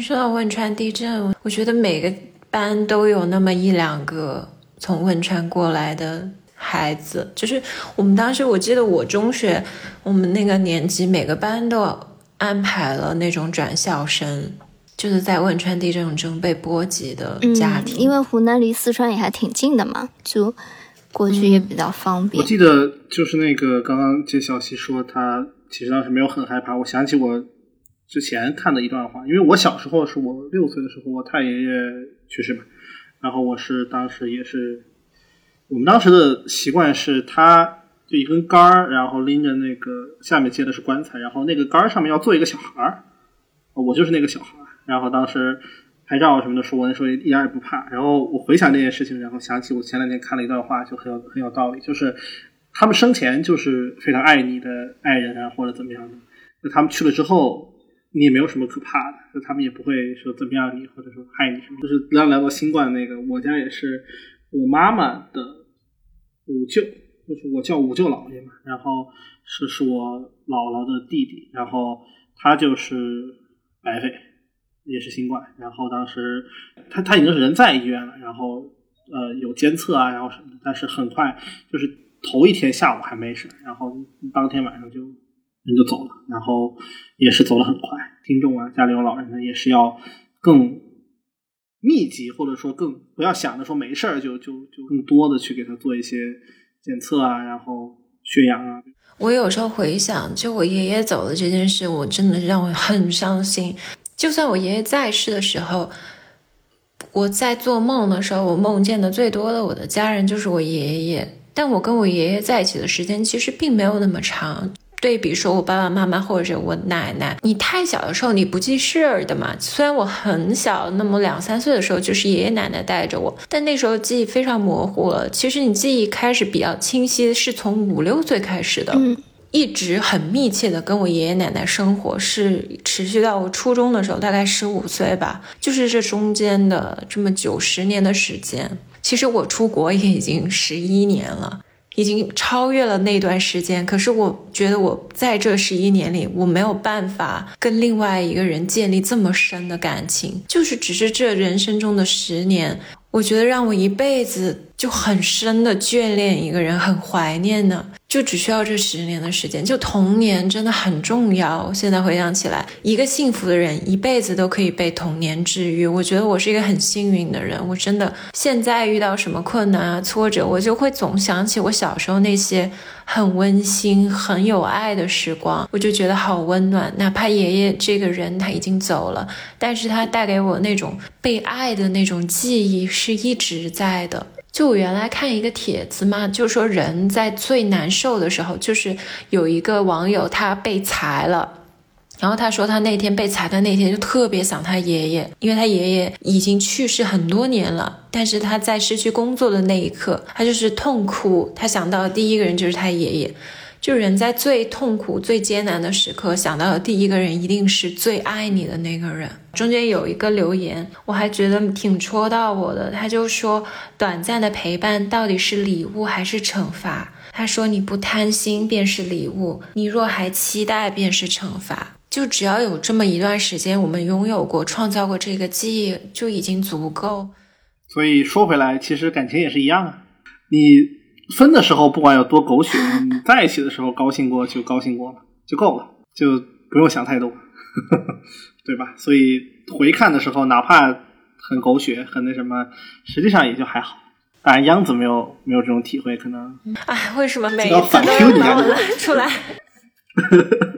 A: 说到汶川地震，我觉得每个班都有那么一两个从汶川过来的孩子。就是我们当时，我记得我中学，我们那个年级每个班都安排了那种转校生，就是在汶川地震中被波及的家庭。
C: 因为湖南离四川也还挺近的嘛，就过去也比较方便。
B: 我记得就是那个刚刚接小西说他其实当时没有很害怕，我想起我。之前看的一段话，因为我小时候是我六岁的时候，我太爷爷去世嘛，然后我是当时也是，我们当时的习惯是，他就一根杆儿，然后拎着那个下面接的是棺材，然后那个杆儿上面要坐一个小孩儿，我就是那个小孩儿，然后当时拍照什么的时候，我那时候一点也不怕，然后我回想这件事情，然后想起我前两天看了一段话，就很有很有道理，就是他们生前就是非常爱你的爱人啊，或者怎么样的，那他们去了之后。你也没有什么可怕的，就他们也不会说怎么样你，或者说害你什么。就是刚聊到新冠那个，我家也是我妈妈的五舅，就是我叫五舅姥爷嘛，然后是是我姥姥的弟弟，然后他就是白肺，也是新冠。然后当时他他已经是人在医院了，然后呃有监测啊，然后什么的，但是很快就是头一天下午还没事，然后当天晚上就。人就走了，然后也是走了很快。听众啊，家里有老人的也是要更密集，或者说更不要想着说没事儿就就就更多的去给他做一些检测啊，然后血氧啊。
A: 我有时候回想，就我爷爷走的这件事，我真的让我很伤心。就算我爷爷在世的时候，我在做梦的时候，我梦见的最多的我的家人就是我爷爷，但我跟我爷爷在一起的时间其实并没有那么长。对比说，我爸爸妈妈或者我奶奶，你太小的时候你不记事儿的嘛。虽然我很小，那么两三岁的时候就是爷爷奶奶带着我，但那时候记忆非常模糊了。其实你记忆开始比较清晰，是从五六岁开始的，一直很密切的跟我爷爷奶奶生活，是持续到我初中的时候，大概十五岁吧。就是这中间的这么九十年的时间，其实我出国也已经十一年了。已经超越了那段时间，可是我觉得我在这十一年里，我没有办法跟另外一个人建立这么深的感情，就是只是这人生中的十年，我觉得让我一辈子就很深的眷恋一个人，很怀念呢。就只需要这十年的时间，就童年真的很重要。现在回想起来，一个幸福的人一辈子都可以被童年治愈。我觉得我是一个很幸运的人。我真的现在遇到什么困难啊、挫折，我就会总想起我小时候那些很温馨、很有爱的时光，我就觉得好温暖。哪怕爷爷这个人他已经走了，但是他带给我那种被爱的那种记忆是一直在的。就我原来看一个帖子嘛，就说人在最难受的时候，就是有一个网友他被裁了，然后他说他那天被裁的那天就特别想他爷爷，因为他爷爷已经去世很多年了，但是他在失去工作的那一刻，他就是痛哭，他想到第一个人就是他爷爷。就人在最痛苦、最艰难的时刻，想到的第一个人一定是最爱你的那个人。中间有一个留言，我还觉得挺戳到我的。他就说：“短暂的陪伴到底是礼物还是惩罚？”他说：“你不贪心便是礼物，你若还期待便是惩罚。就只要有这么一段时间，我们拥有过、创造过这个记忆，就已经足够。”
B: 所以说回来，其实感情也是一样啊，你。分的时候不管有多狗血，你 在一起的时候高兴过就高兴过了就够了，就不用想太多，对吧？所以回看的时候，哪怕很狗血、很那什么，实际上也就还好。当然，央子没有没有这种体会，可能。
A: 哎，为什么每一次都要拿我拉出来？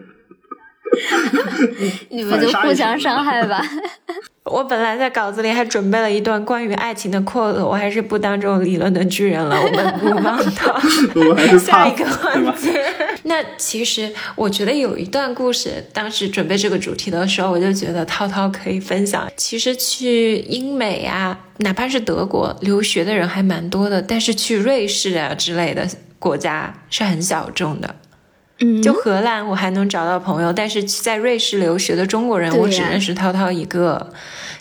C: 你们就互相伤害吧。
A: 我本来在稿子里还准备了一段关于爱情的 quote，我还是不当这种理论的巨人了。我们不忘 到
B: 我还是
A: 下一个？环节。那其实我觉得有一段故事，当时准备这个主题的时候，我就觉得涛涛可以分享。其实去英美啊，哪怕是德国留学的人还蛮多的，但是去瑞士啊之类的国家是很小众的。
C: 嗯，
A: 就荷兰，我还能找到朋友，但是在瑞士留学的中国人，我只认识涛涛一个。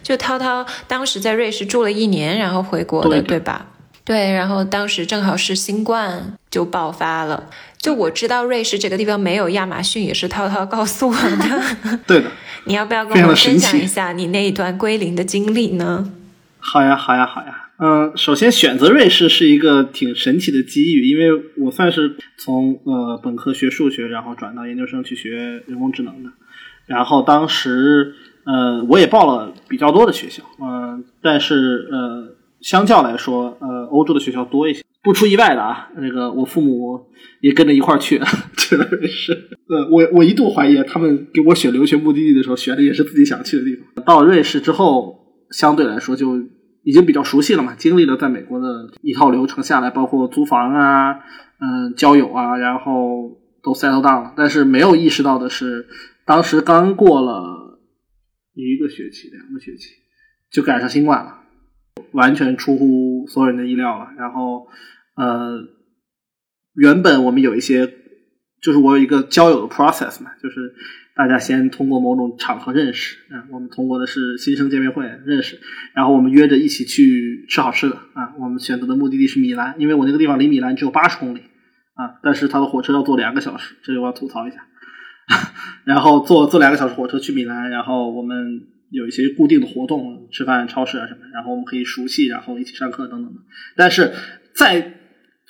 A: 就涛涛当时在瑞士住了一年，然后回国的，
B: 对
A: 对吧？对，然后当时正好是新冠就爆发了。就我知道瑞士这个地方没有亚马逊，也是涛涛告诉我的。
B: 对的，
A: 你要不要跟我分享一下你那一段归零的经历呢？
B: 好呀，好呀，好呀。嗯，首先选择瑞士是一个挺神奇的机遇，因为我算是从呃本科学数学，然后转到研究生去学人工智能的。然后当时呃我也报了比较多的学校，嗯、但是呃相较来说，呃欧洲的学校多一些。不出意外的啊，那个我父母也跟着一块儿去去了瑞士。呃，我我一度怀疑他们给我选留学目的地的时候，选的也是自己想去的地方。到了瑞士之后，相对来说就已经比较熟悉了嘛，经历了在美国的一套流程下来，包括租房啊、嗯、交友啊，然后都 settle down 了。但是没有意识到的是，当时刚过了一个学期、两个学期，就赶上新冠了，完全出乎所有人的意料了。然后，呃，原本我们有一些，就是我有一个交友的 process 嘛，就是大家先通过某种场合认识，啊，我们通过的是新生见面会认识，然后我们约着一起去吃好吃的啊，我们选择的目的地是米兰，因为我那个地方离米兰只有八十公里啊，但是它的火车要坐两个小时，这里我要吐槽一下，然后坐坐两个小时火车去米兰，然后我们有一些固定的活动，吃饭、超市啊什么，然后我们可以熟悉，然后一起上课等等的，但是在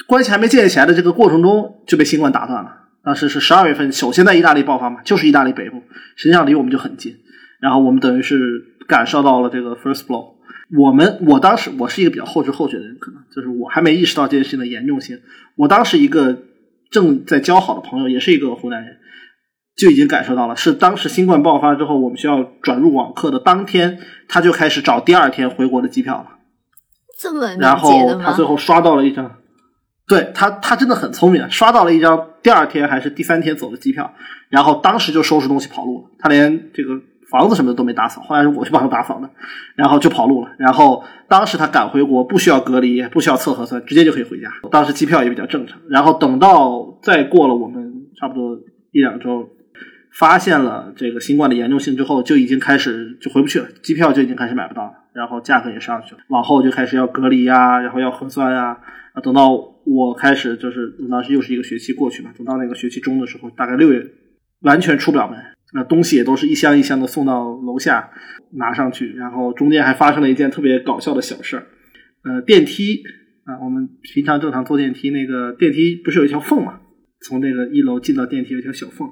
B: 关系还没建立起来的这个过程中就被新冠打断了。当时是十二月份，首先在意大利爆发嘛，就是意大利北部，实际上离我们就很近。然后我们等于是感受到了这个 first blow。我们我当时我是一个比较后知后觉的人，可能就是我还没意识到这件事情的严重性。我当时一个正在交好的朋友，也是一个湖南人，就已经感受到了。是当时新冠爆发之后，我们学校转入网课的当天，他就开始找第二天回国的机票了。
C: 这么敏
B: 然后他最？后刷到了一张，对他他真的很聪明，刷到了一张第二天还是第三天走的机票，然后当时就收拾东西跑路了，他连这个房子什么的都没打扫，后来是我去帮他打扫的，然后就跑路了。然后当时他赶回国，不需要隔离，不需要测核酸，直接就可以回家。当时机票也比较正常。然后等到再过了我们差不多一两周，发现了这个新冠的严重性之后，就已经开始就回不去了，机票就已经开始买不到了，然后价格也上去了，往后就开始要隔离呀、然后要核酸呀、啊，等到我开始就是当时又是一个学期过去嘛，等到那个学期中的时候，大概六月，完全出不了门，那东西也都是一箱一箱的送到楼下拿上去，然后中间还发生了一件特别搞笑的小事儿，呃，电梯啊，我们平常正常坐电梯，那个电梯不是有一条缝嘛，从那个一楼进到电梯有一条小缝，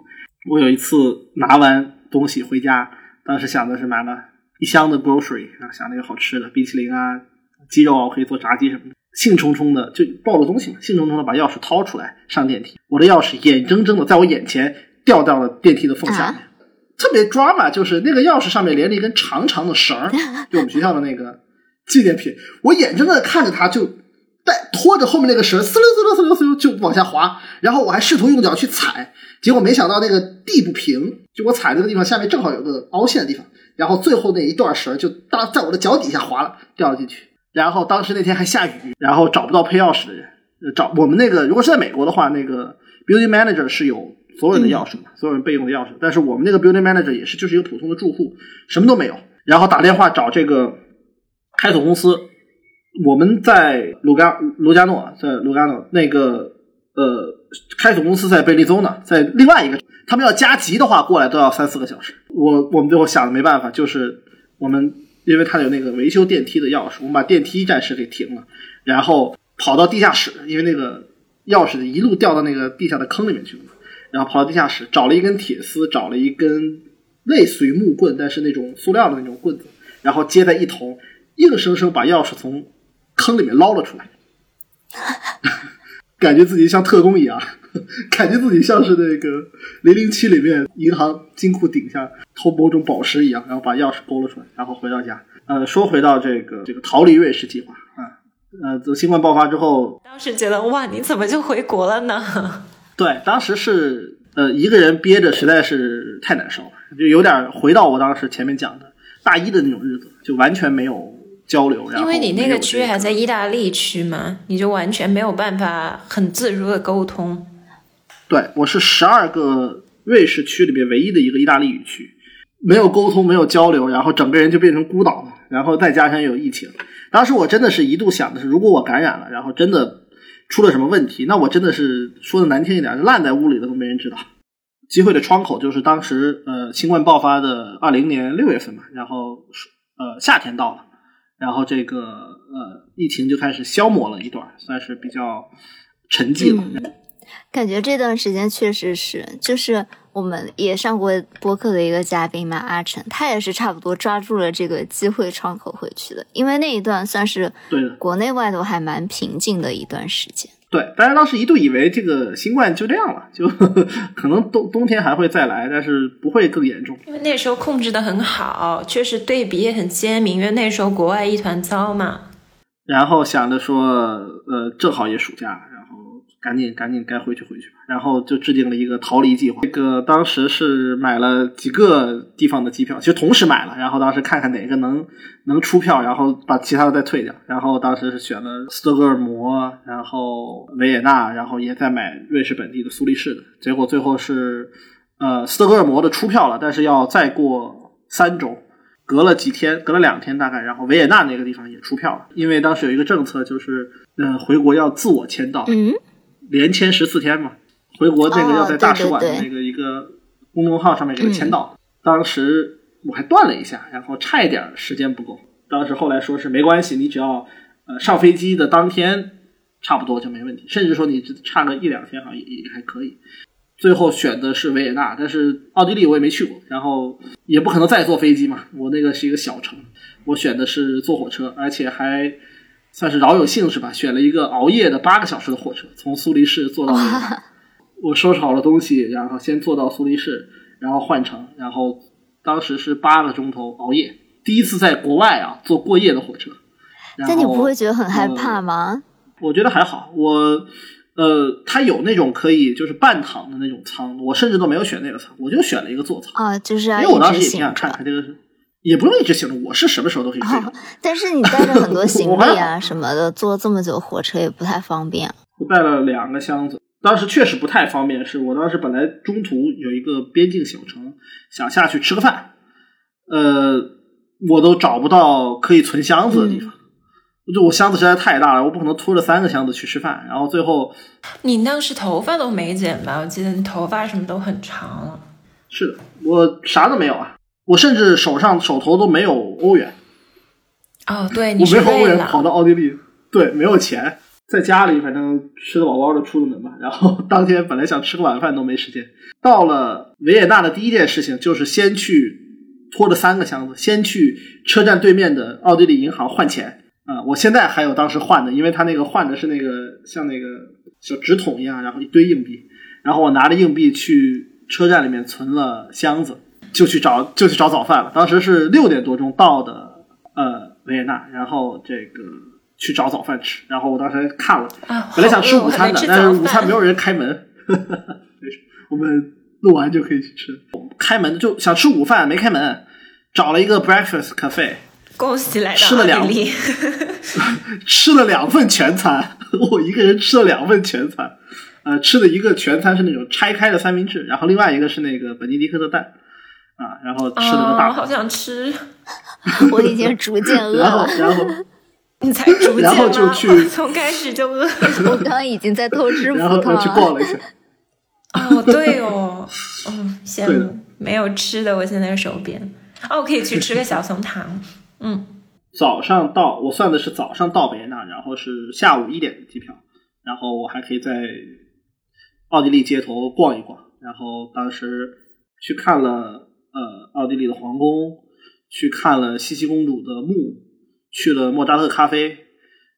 B: 我有一次拿完东西回家，当时想的是买了一箱的 grocery 啊，想那个好吃的冰淇淋啊、鸡肉啊，我可以做炸鸡什么的。兴冲冲的就抱着东西嘛，兴冲冲的把钥匙掏出来上电梯，我的钥匙眼睁睁的在我眼前掉到了电梯的缝下面，特别抓嘛，就是那个钥匙上面连着一根长长的绳儿，就我们学校的那个纪念品，我眼睁睁的看着它就带拖着后面那个绳，嘶溜嘶溜嘶溜嘶溜就往下滑，然后我还试图用脚去踩，结果没想到那个地不平，就我踩那个地方下面正好有个凹陷的地方，然后最后那一段绳就搭在我的脚底下滑了，掉了进去。然后当时那天还下雨，然后找不到配钥匙的人，呃找我们那个如果是在美国的话，那个 building manager 是有所有人的钥匙的，所有人备用的钥匙，但是我们那个 building manager 也是就是一个普通的住户，什么都没有。然后打电话找这个开锁公司，我们在卢加卢加诺，在卢加诺那个呃开锁公司在贝利州呢，在另外一个，他们要加急的话过来都要三四个小时。我我们最后想的没办法，就是我们因为他有那个维修电梯的钥匙，我们把电梯暂时给停了，然后跑到地下室，因为那个钥匙一路掉到那个地下的坑里面去了，然后跑到地下室找了一根铁丝，找了一根类似于木棍，但是那种塑料的那种棍子，然后接在一头，硬生生把钥匙从坑里面捞了出来，感觉自己像特工一样。感觉自己像是那个零零七里面银行金库顶下偷某种宝石一样，然后把钥匙勾了出来，然后回到家。呃，说回到这个这个逃离瑞士计划啊，呃，自新冠爆发之后，
A: 当时觉得哇，你怎么就回国了呢？
B: 对，当时是呃一个人憋着，实在是太难受了，就有点回到我当时前面讲的大一的那种日子，就完全没有交流。然后
A: 因为你那个区还在意大利区嘛，你就完全没有办法很自如的沟通。
B: 对，我是十二个瑞士区里边唯一的一个意大利语区，没有沟通，没有交流，然后整个人就变成孤岛了。然后再加上有疫情，当时我真的是一度想的是，如果我感染了，然后真的出了什么问题，那我真的是说的难听一点，就烂在屋里了都没人知道。机会的窗口就是当时呃新冠爆发的二零年六月份嘛，然后呃夏天到了，然后这个呃疫情就开始消磨了一段，算是比较沉寂了。
C: 感觉这段时间确实是，就是我们也上过播客的一个嘉宾嘛，阿成，他也是差不多抓住了这个机会窗口回去的，因为那一段算是
B: 对
C: 国内外都还蛮平静的一段时间。
B: 对，大家当时一度以为这个新冠就这样了，就 可能冬冬天还会再来，但是不会更严重。
A: 因为那时候控制的很好，确实对比也很鲜明，因为那时候国外一团糟嘛。
B: 然后想着说，呃，正好也暑假，赶紧赶紧该回去回去吧。然后就制定了一个逃离计划。这个当时是买了几个地方的机票，其实同时买了。然后当时看看哪个能能出票，然后把其他的再退掉。然后当时是选了斯德哥尔摩，然后维也纳，然后也在买瑞士本地的苏黎世的。结果最后是，呃，斯德哥尔摩的出票了，但是要再过三周。隔了几天，隔了两天大概，然后维也纳那个地方也出票了，因为当时有一个政策，就是呃回国要自我签到，
C: 嗯，
B: 连签十四天嘛，回国那个
C: 哦
B: 要在大使馆的那个一个公众号上面给他签到。当时我还断了一下，然后差一点时间不够。当时后来说是没关系，你只要呃上飞机的当天差不多就没问题，甚至说你只差个一两天好像也也还可以。最后选的是维也纳，但是奥地利我也没去过，然后也不可能再坐飞机嘛。我那个是一个小城，我选的是坐火车，而且还算是饶有兴致吧，选了一个熬夜的八个小时的火车，从苏黎世坐到。我收拾好了东西，然后先坐到苏黎世，然后换乘，然后当时是八个钟头熬夜，第一次在国外啊坐过夜的火车。然后
C: 但你不会觉得很害怕
B: 呃
C: 吗？
B: 我觉得还好，我呃，它有那种可以就是半躺的那种舱，我甚至都没有选那个舱，我就选了一个座舱，
C: 啊，就是要
B: 因为我当时也挺想看
C: 着。
B: 看这个是，也不用一直醒着，我是什么时候都可以睡着。
C: 哦，但是你带着很多行 李啊什么的，坐这么久火车也不太方便。
B: 我带了两个箱子，当时确实不太方便，是我当时本来中途有一个边境小城，想下去吃个饭，呃，我都找不到可以存箱子的地方。就我箱子实在太大了，我不可能拖着三个箱子去吃饭。然后最后
A: 你当时头发都没剪吧？我记得你头发什么都很长了。
B: 是的，我啥都没有啊，我甚至手上手头都没有欧元，
A: 哦，对，你是
B: 我没有欧元跑到奥地利，对，没有钱，在家里反正吃的饱饱的出了门吧。然后 当天本来想吃个晚饭都没时间。到了维也纳的第一件事情就是先去拖着三个箱子，先去车站对面的奥地利银行换钱啊、我现在还有当时换的，因为他那个换的是那个像那个小纸筒一样，然后一堆硬币，然后我拿着硬币去车站里面存了箱子，就去找就去找早饭了。当时是六点多钟到的，呃，维也纳，然后这个去找早饭吃。然后我当时还看了，
A: 啊，
B: 本来想吃午餐的但是午餐没有人开门，没事，我们录完就可以去吃。开门就想吃午饭，没开门，找了一个 breakfast cafe，
A: 恭喜来
B: 吃了两。吃了两份全餐，我一个人吃了两份全餐。呃，吃的一个全餐是那种拆开的三明治，然后另外一个是那个本尼迪克的蛋，啊，然后吃了个大
A: 哦，好，想吃。
C: 我已经逐渐 饿
B: 然后
C: 了，
B: 然后
A: 你才逐渐
B: 然后就
A: 吗
B: 去
A: 从开始就饿。
C: 我刚刚已经在偷吃葡
B: 然后去逛
C: 了。
B: 一下，
A: 哦，对哦，嗯，羡
B: 对的
A: 慕没有吃的，我现在手边。哦，我可以去吃个小熊糖。嗯，
B: 早上到，我算的是早上到维也纳，然后是下午一点的机票，然后我还可以在奥地利街头逛一逛。然后当时去看了呃奥地利的皇宫，去看了茜茜公主的墓，去了莫扎特咖啡，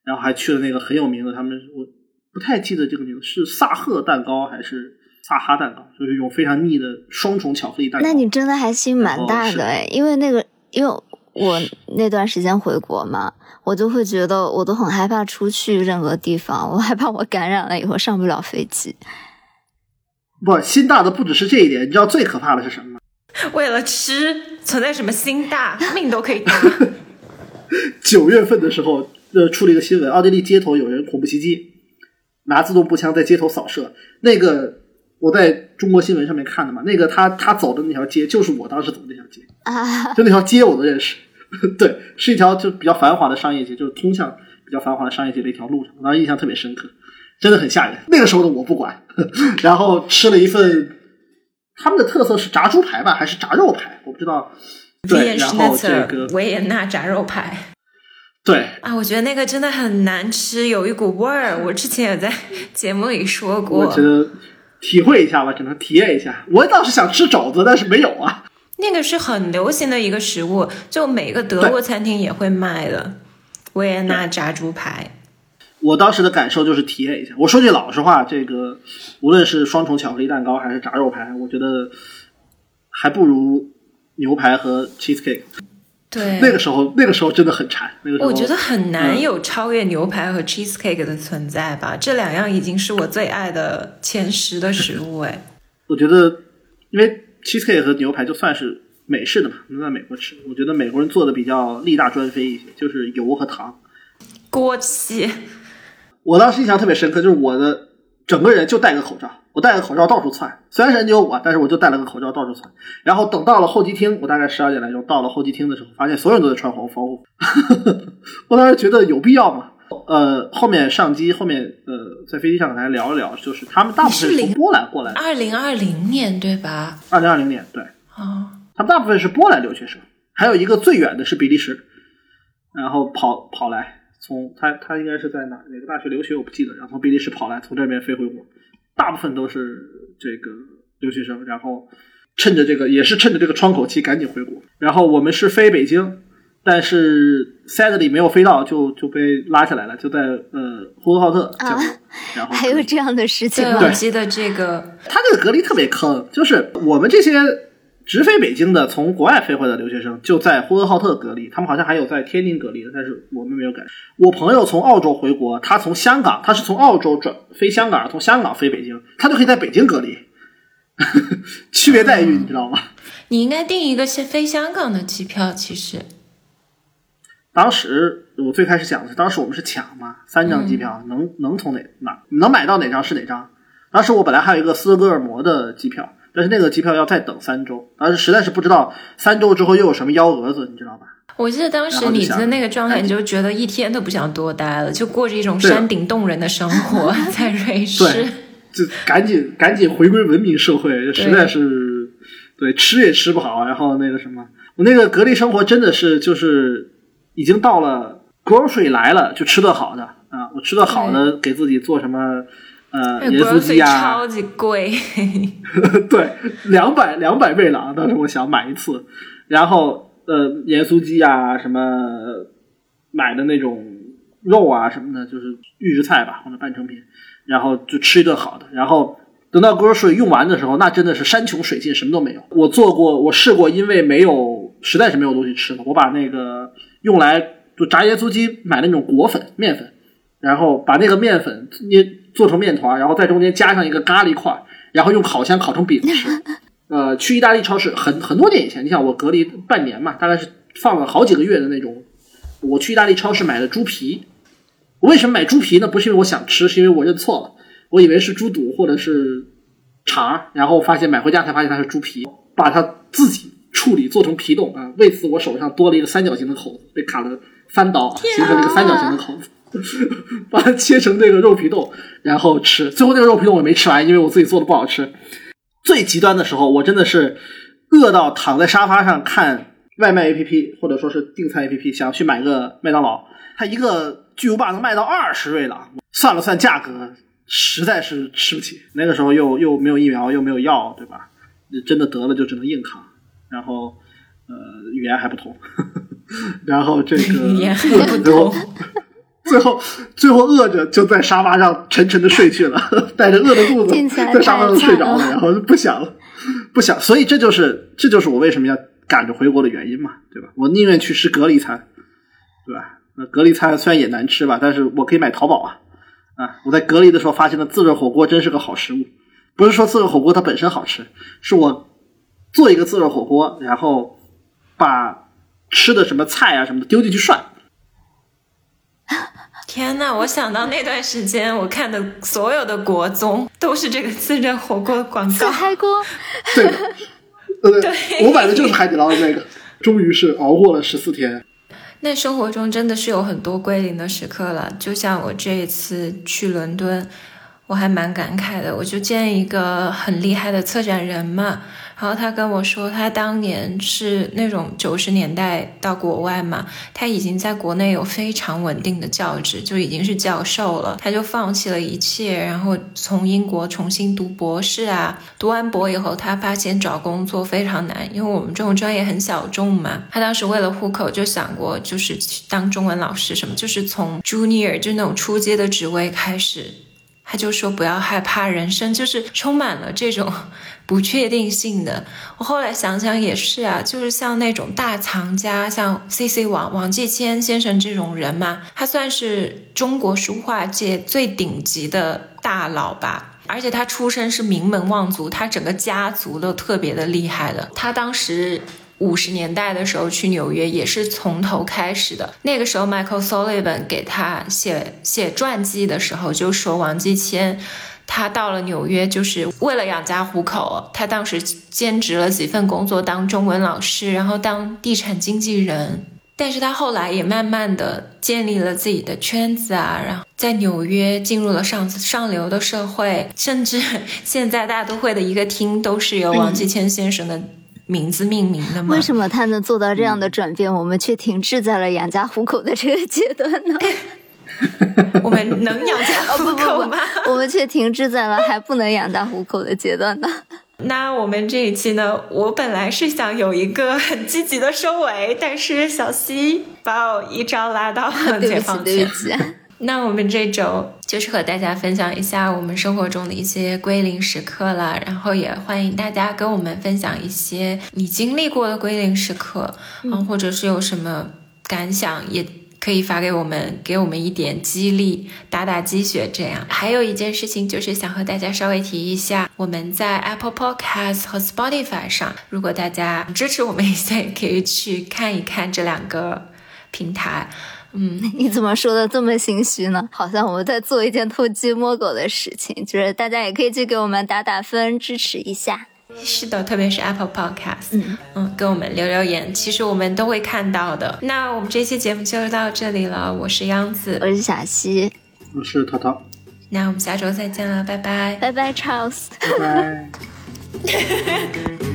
B: 然后还去了那个很有名的，他们我不太记得这个名字是萨赫蛋糕还是萨哈蛋糕，就是一种非常腻的双重巧克力蛋糕。
C: 那你真的还心蛮大的哎，因为那个，因为我那段时间回国嘛，我就会觉得我都很害怕出去任何地方，我害怕我感染了以后上不了飞机。
B: 不，心大的不只是这一点，你知道最可怕的是什么吗？
A: 为了吃存在什么心大，命都可以搭。
B: 九月份的时候，呃，出了一个新闻，奥地利街头有人恐怖袭击，拿自动步枪在街头扫射。那个我在中国新闻上面看的嘛，那个他他走的那条街就是我当时走的那条街，
C: 啊，
B: 就那条街我都认识。对，是一条就比较繁华的商业街，就是通向比较繁华的商业街的一条路上，我当时印象特别深刻，真的很吓人。那个时候的我不管，然后吃了一份他们的特色是炸猪排吧，还是炸肉排，我不知道。对，然后这个
A: 维也纳炸肉排
B: 对，
A: 啊，我觉得那个真的很难吃，有一股味儿。我之前也在节目里说
B: 我
A: 过
B: 觉，得体会一下吧，只能体验一下。我倒是想吃肘子，但是没有啊。
A: 那个是很流行的一个食物，就每个德国餐厅也会卖的维也纳炸猪排。
B: 我当时的感受就是体验一下。我说句老实话，这个无论是双重巧克力蛋糕还是炸肉排，我觉得还不如牛排和 cheesecake。
A: 对，
B: 那个时候，那个时候真的很馋。那个时候，
A: 我觉得很难
B: 嗯
A: 有超越牛排和 cheesecake 的存在吧，这两样已经是我最爱的前十的食物哎。
B: 我觉得，因为 cheesecake 和牛排就算是美式的嘛，能在美国吃。我觉得美国人做的比较力大专飞一些，就是油和糖。
A: 锅气，
B: 我当时印象特别深刻，就是我的整个人就戴个口罩，我戴个口罩到处窜，虽然人只有我，但是我就戴了个口罩到处窜。然后等到了候机厅，我大概十二点来钟到了候机厅的时候，发现所有人都在穿防防护服，我当时觉得有必要吗？呃，后面上机，后面呃，在飞机上跟大家聊一聊，就是他们大部分是从波兰过来的，
A: 二零二零年对吧？
B: 二零二零年，对
A: 哦，
B: 他们大部分是波兰留学生，还有一个最远的是比利时，然后跑跑来，从他他应该是在哪哪个大学留学我不记得，然后从比利时跑来，从这边飞回国，大部分都是这个留学生，然后趁着这个也是趁着这个窗口期赶紧回国，然后我们是飞北京，但是 sadly 没有飞到，就就被拉下来了，就在呃呼和浩特降落，然后
C: 还有这样的事情？
A: 我记得这个，
B: 他这个隔离特别坑，就是我们这些直飞北京的从国外飞回来的留学生就在呼和浩特隔离，他们好像还有在天津隔离的，但是我们没有改。我朋友从澳洲回国，他从香港，他是从澳洲转飞香港，从香港飞北京，他就可以在北京隔离，区别待遇你知道吗？
A: 你应该订一个先飞香港的机票，其实
B: 当时我最开始想的是，当时我们是抢嘛，三张机票、能能从哪哪能买到哪张是哪张。当时我本来还有一个斯德哥尔摩的机票，但是那个机票要再等三周，当时实在是不知道三周之后又有什么幺蛾子，你知道吧？
A: 我记得当时你的那个状态，你就觉得一天都不想多待了，就过着一种山顶洞人的生活，在瑞士。
B: 对，就赶紧赶紧回归文明社会，实在是对吃也吃不好，然后那个什么，我那个隔离生活真的是就是已经到了 grocery 来了就吃顿好的啊，我吃顿好的给自己做什么呃盐酥鸡啊，
A: 超级贵。
B: 对，两百两百倍朗，当时我想买一次，然后呃盐酥鸡啊什么买的那种肉啊什么的，就是预制菜吧或者半成品，然后就吃一顿好的，然后等到 grocery 用完的时候，那真的是山穷水尽，什么都没有。我做过，我试过，因为没有实在是没有东西吃了，我把那个用来就炸盐酥鸡买那种果粉面粉，然后把那个面粉捏做成面团，然后在中间加上一个咖喱块儿，然后用烤箱烤成饼吃。呃，去意大利超市很很多年以前，你想我隔离半年嘛，大概是放了好几个月的那种。我去意大利超市买的猪皮，我为什么买猪皮呢？不是因为我想吃，是因为我认错了，我以为是猪肚或者是肠，然后发现买回家才发现它是猪皮，把它自己处理做成皮冻啊。为此我手上多了一个三角形的口子，被砍了三刀，啊形成了一个三角形的口子。把它切成这个肉皮冻，然后吃。最后那个肉皮冻我没吃完，因为我自己做的不好吃。最极端的时候，我真的是饿到躺在沙发上看外卖 APP 或者说是订餐 APP，想去买个麦当劳，它一个巨无霸能卖到二十瑞郎，算了算价格，实在是吃不起。那个时候又又没有疫苗，又没有药，对吧？真的得了就只能硬扛，然后呃语言还不通，然后这个
A: 语言还不
B: 最后最后饿着就在沙发上沉沉的睡去了，带着饿的肚子在沙发上睡着了，然后就不想了，不想。所以这就是这就是我为什么要赶着回国的原因嘛，对吧？我宁愿去吃隔离餐，对吧？那隔离餐虽然也难吃吧，但是我可以买淘宝啊啊！我在隔离的时候发现了自热火锅真是个好食物，不是说自热火锅它本身好吃，是我做一个自热火锅，然后把吃的什么菜啊什么的丢进去涮。
A: 天呐，我想到那段时间我看的所有的国综都是这个自热火锅广告。
C: 自嗨锅。
B: 对，对，我买的就是海底捞的那个。终于是熬过了十四天。
A: 那生活中真的是有很多归零的时刻了，就像我这一次去伦敦，我还蛮感慨的，我就见一个很厉害的策展人嘛。然后他跟我说，他当年是那种九十年代到国外嘛，他已经在国内有非常稳定的教职，就已经是教授了。他就放弃了一切，然后从英国重新读博士啊。读完博以后，他发现找工作非常难，因为我们这种专业很小众嘛。他当时为了户口就想过，就是当中文老师什么，就是从 junior 就那种初阶的职位开始。他就说不要害怕，人生就是充满了这种不确定性的。我后来想想也是啊，就是像那种大藏家，像 C C 王王继谦先生这种人嘛，他算是中国书画界最顶级的大佬吧。而且他出身是名门望族，他整个家族都特别的厉害的。他当时。五十年代的时候去纽约也是从头开始的。那个时候，Michael Sullivan 给他写写传记的时候就说，王继谦他到了纽约就是为了养家糊口。他当时兼职了几份工作，当中文老师，然后当地产经纪人。但是他后来也慢慢的建立了自己的圈子啊，然后在纽约进入了上上流的社会，甚至现在大都会的一个厅都是由王继谦先生的。名字命名的吗？
C: 为什么他能做到这样的转变，我们却停滞在了养家糊口的这个阶段呢？
A: 我们能养家糊口吗？
C: 我们却停滞在了还不能养家糊口的阶段呢？
A: 那我们这一期呢？我本来是想有一个很积极的收尾，但是小溪把我一招拉到了解放
C: 区。
A: 那我们这周就是和大家分享一下我们生活中的一些归零时刻了，然后也欢迎大家跟我们分享一些你经历过的归零时刻，嗯，或者是有什么感想，也可以发给我们，给我们一点激励，打打鸡血。这样，还有一件事情就是想和大家稍微提一下，我们在 Apple Podcast 和 Spotify 上，如果大家支持我们一下，也可以去看一看这两个平台。嗯，
C: 你怎么说的这么心虚呢？好像我们在做一件偷鸡摸狗的事情，就是大家也可以去给我们打打分，支持一下。
A: 是的，特别是 Apple Podcast，嗯嗯，给我们留留言，其实我们都会看到的。那我们这期节目就到这里了，我是央子，
C: 我是小溪，
B: 我是涛涛。
A: 那我们下周再见了，拜拜，
C: 拜拜，Charles，
B: 拜拜。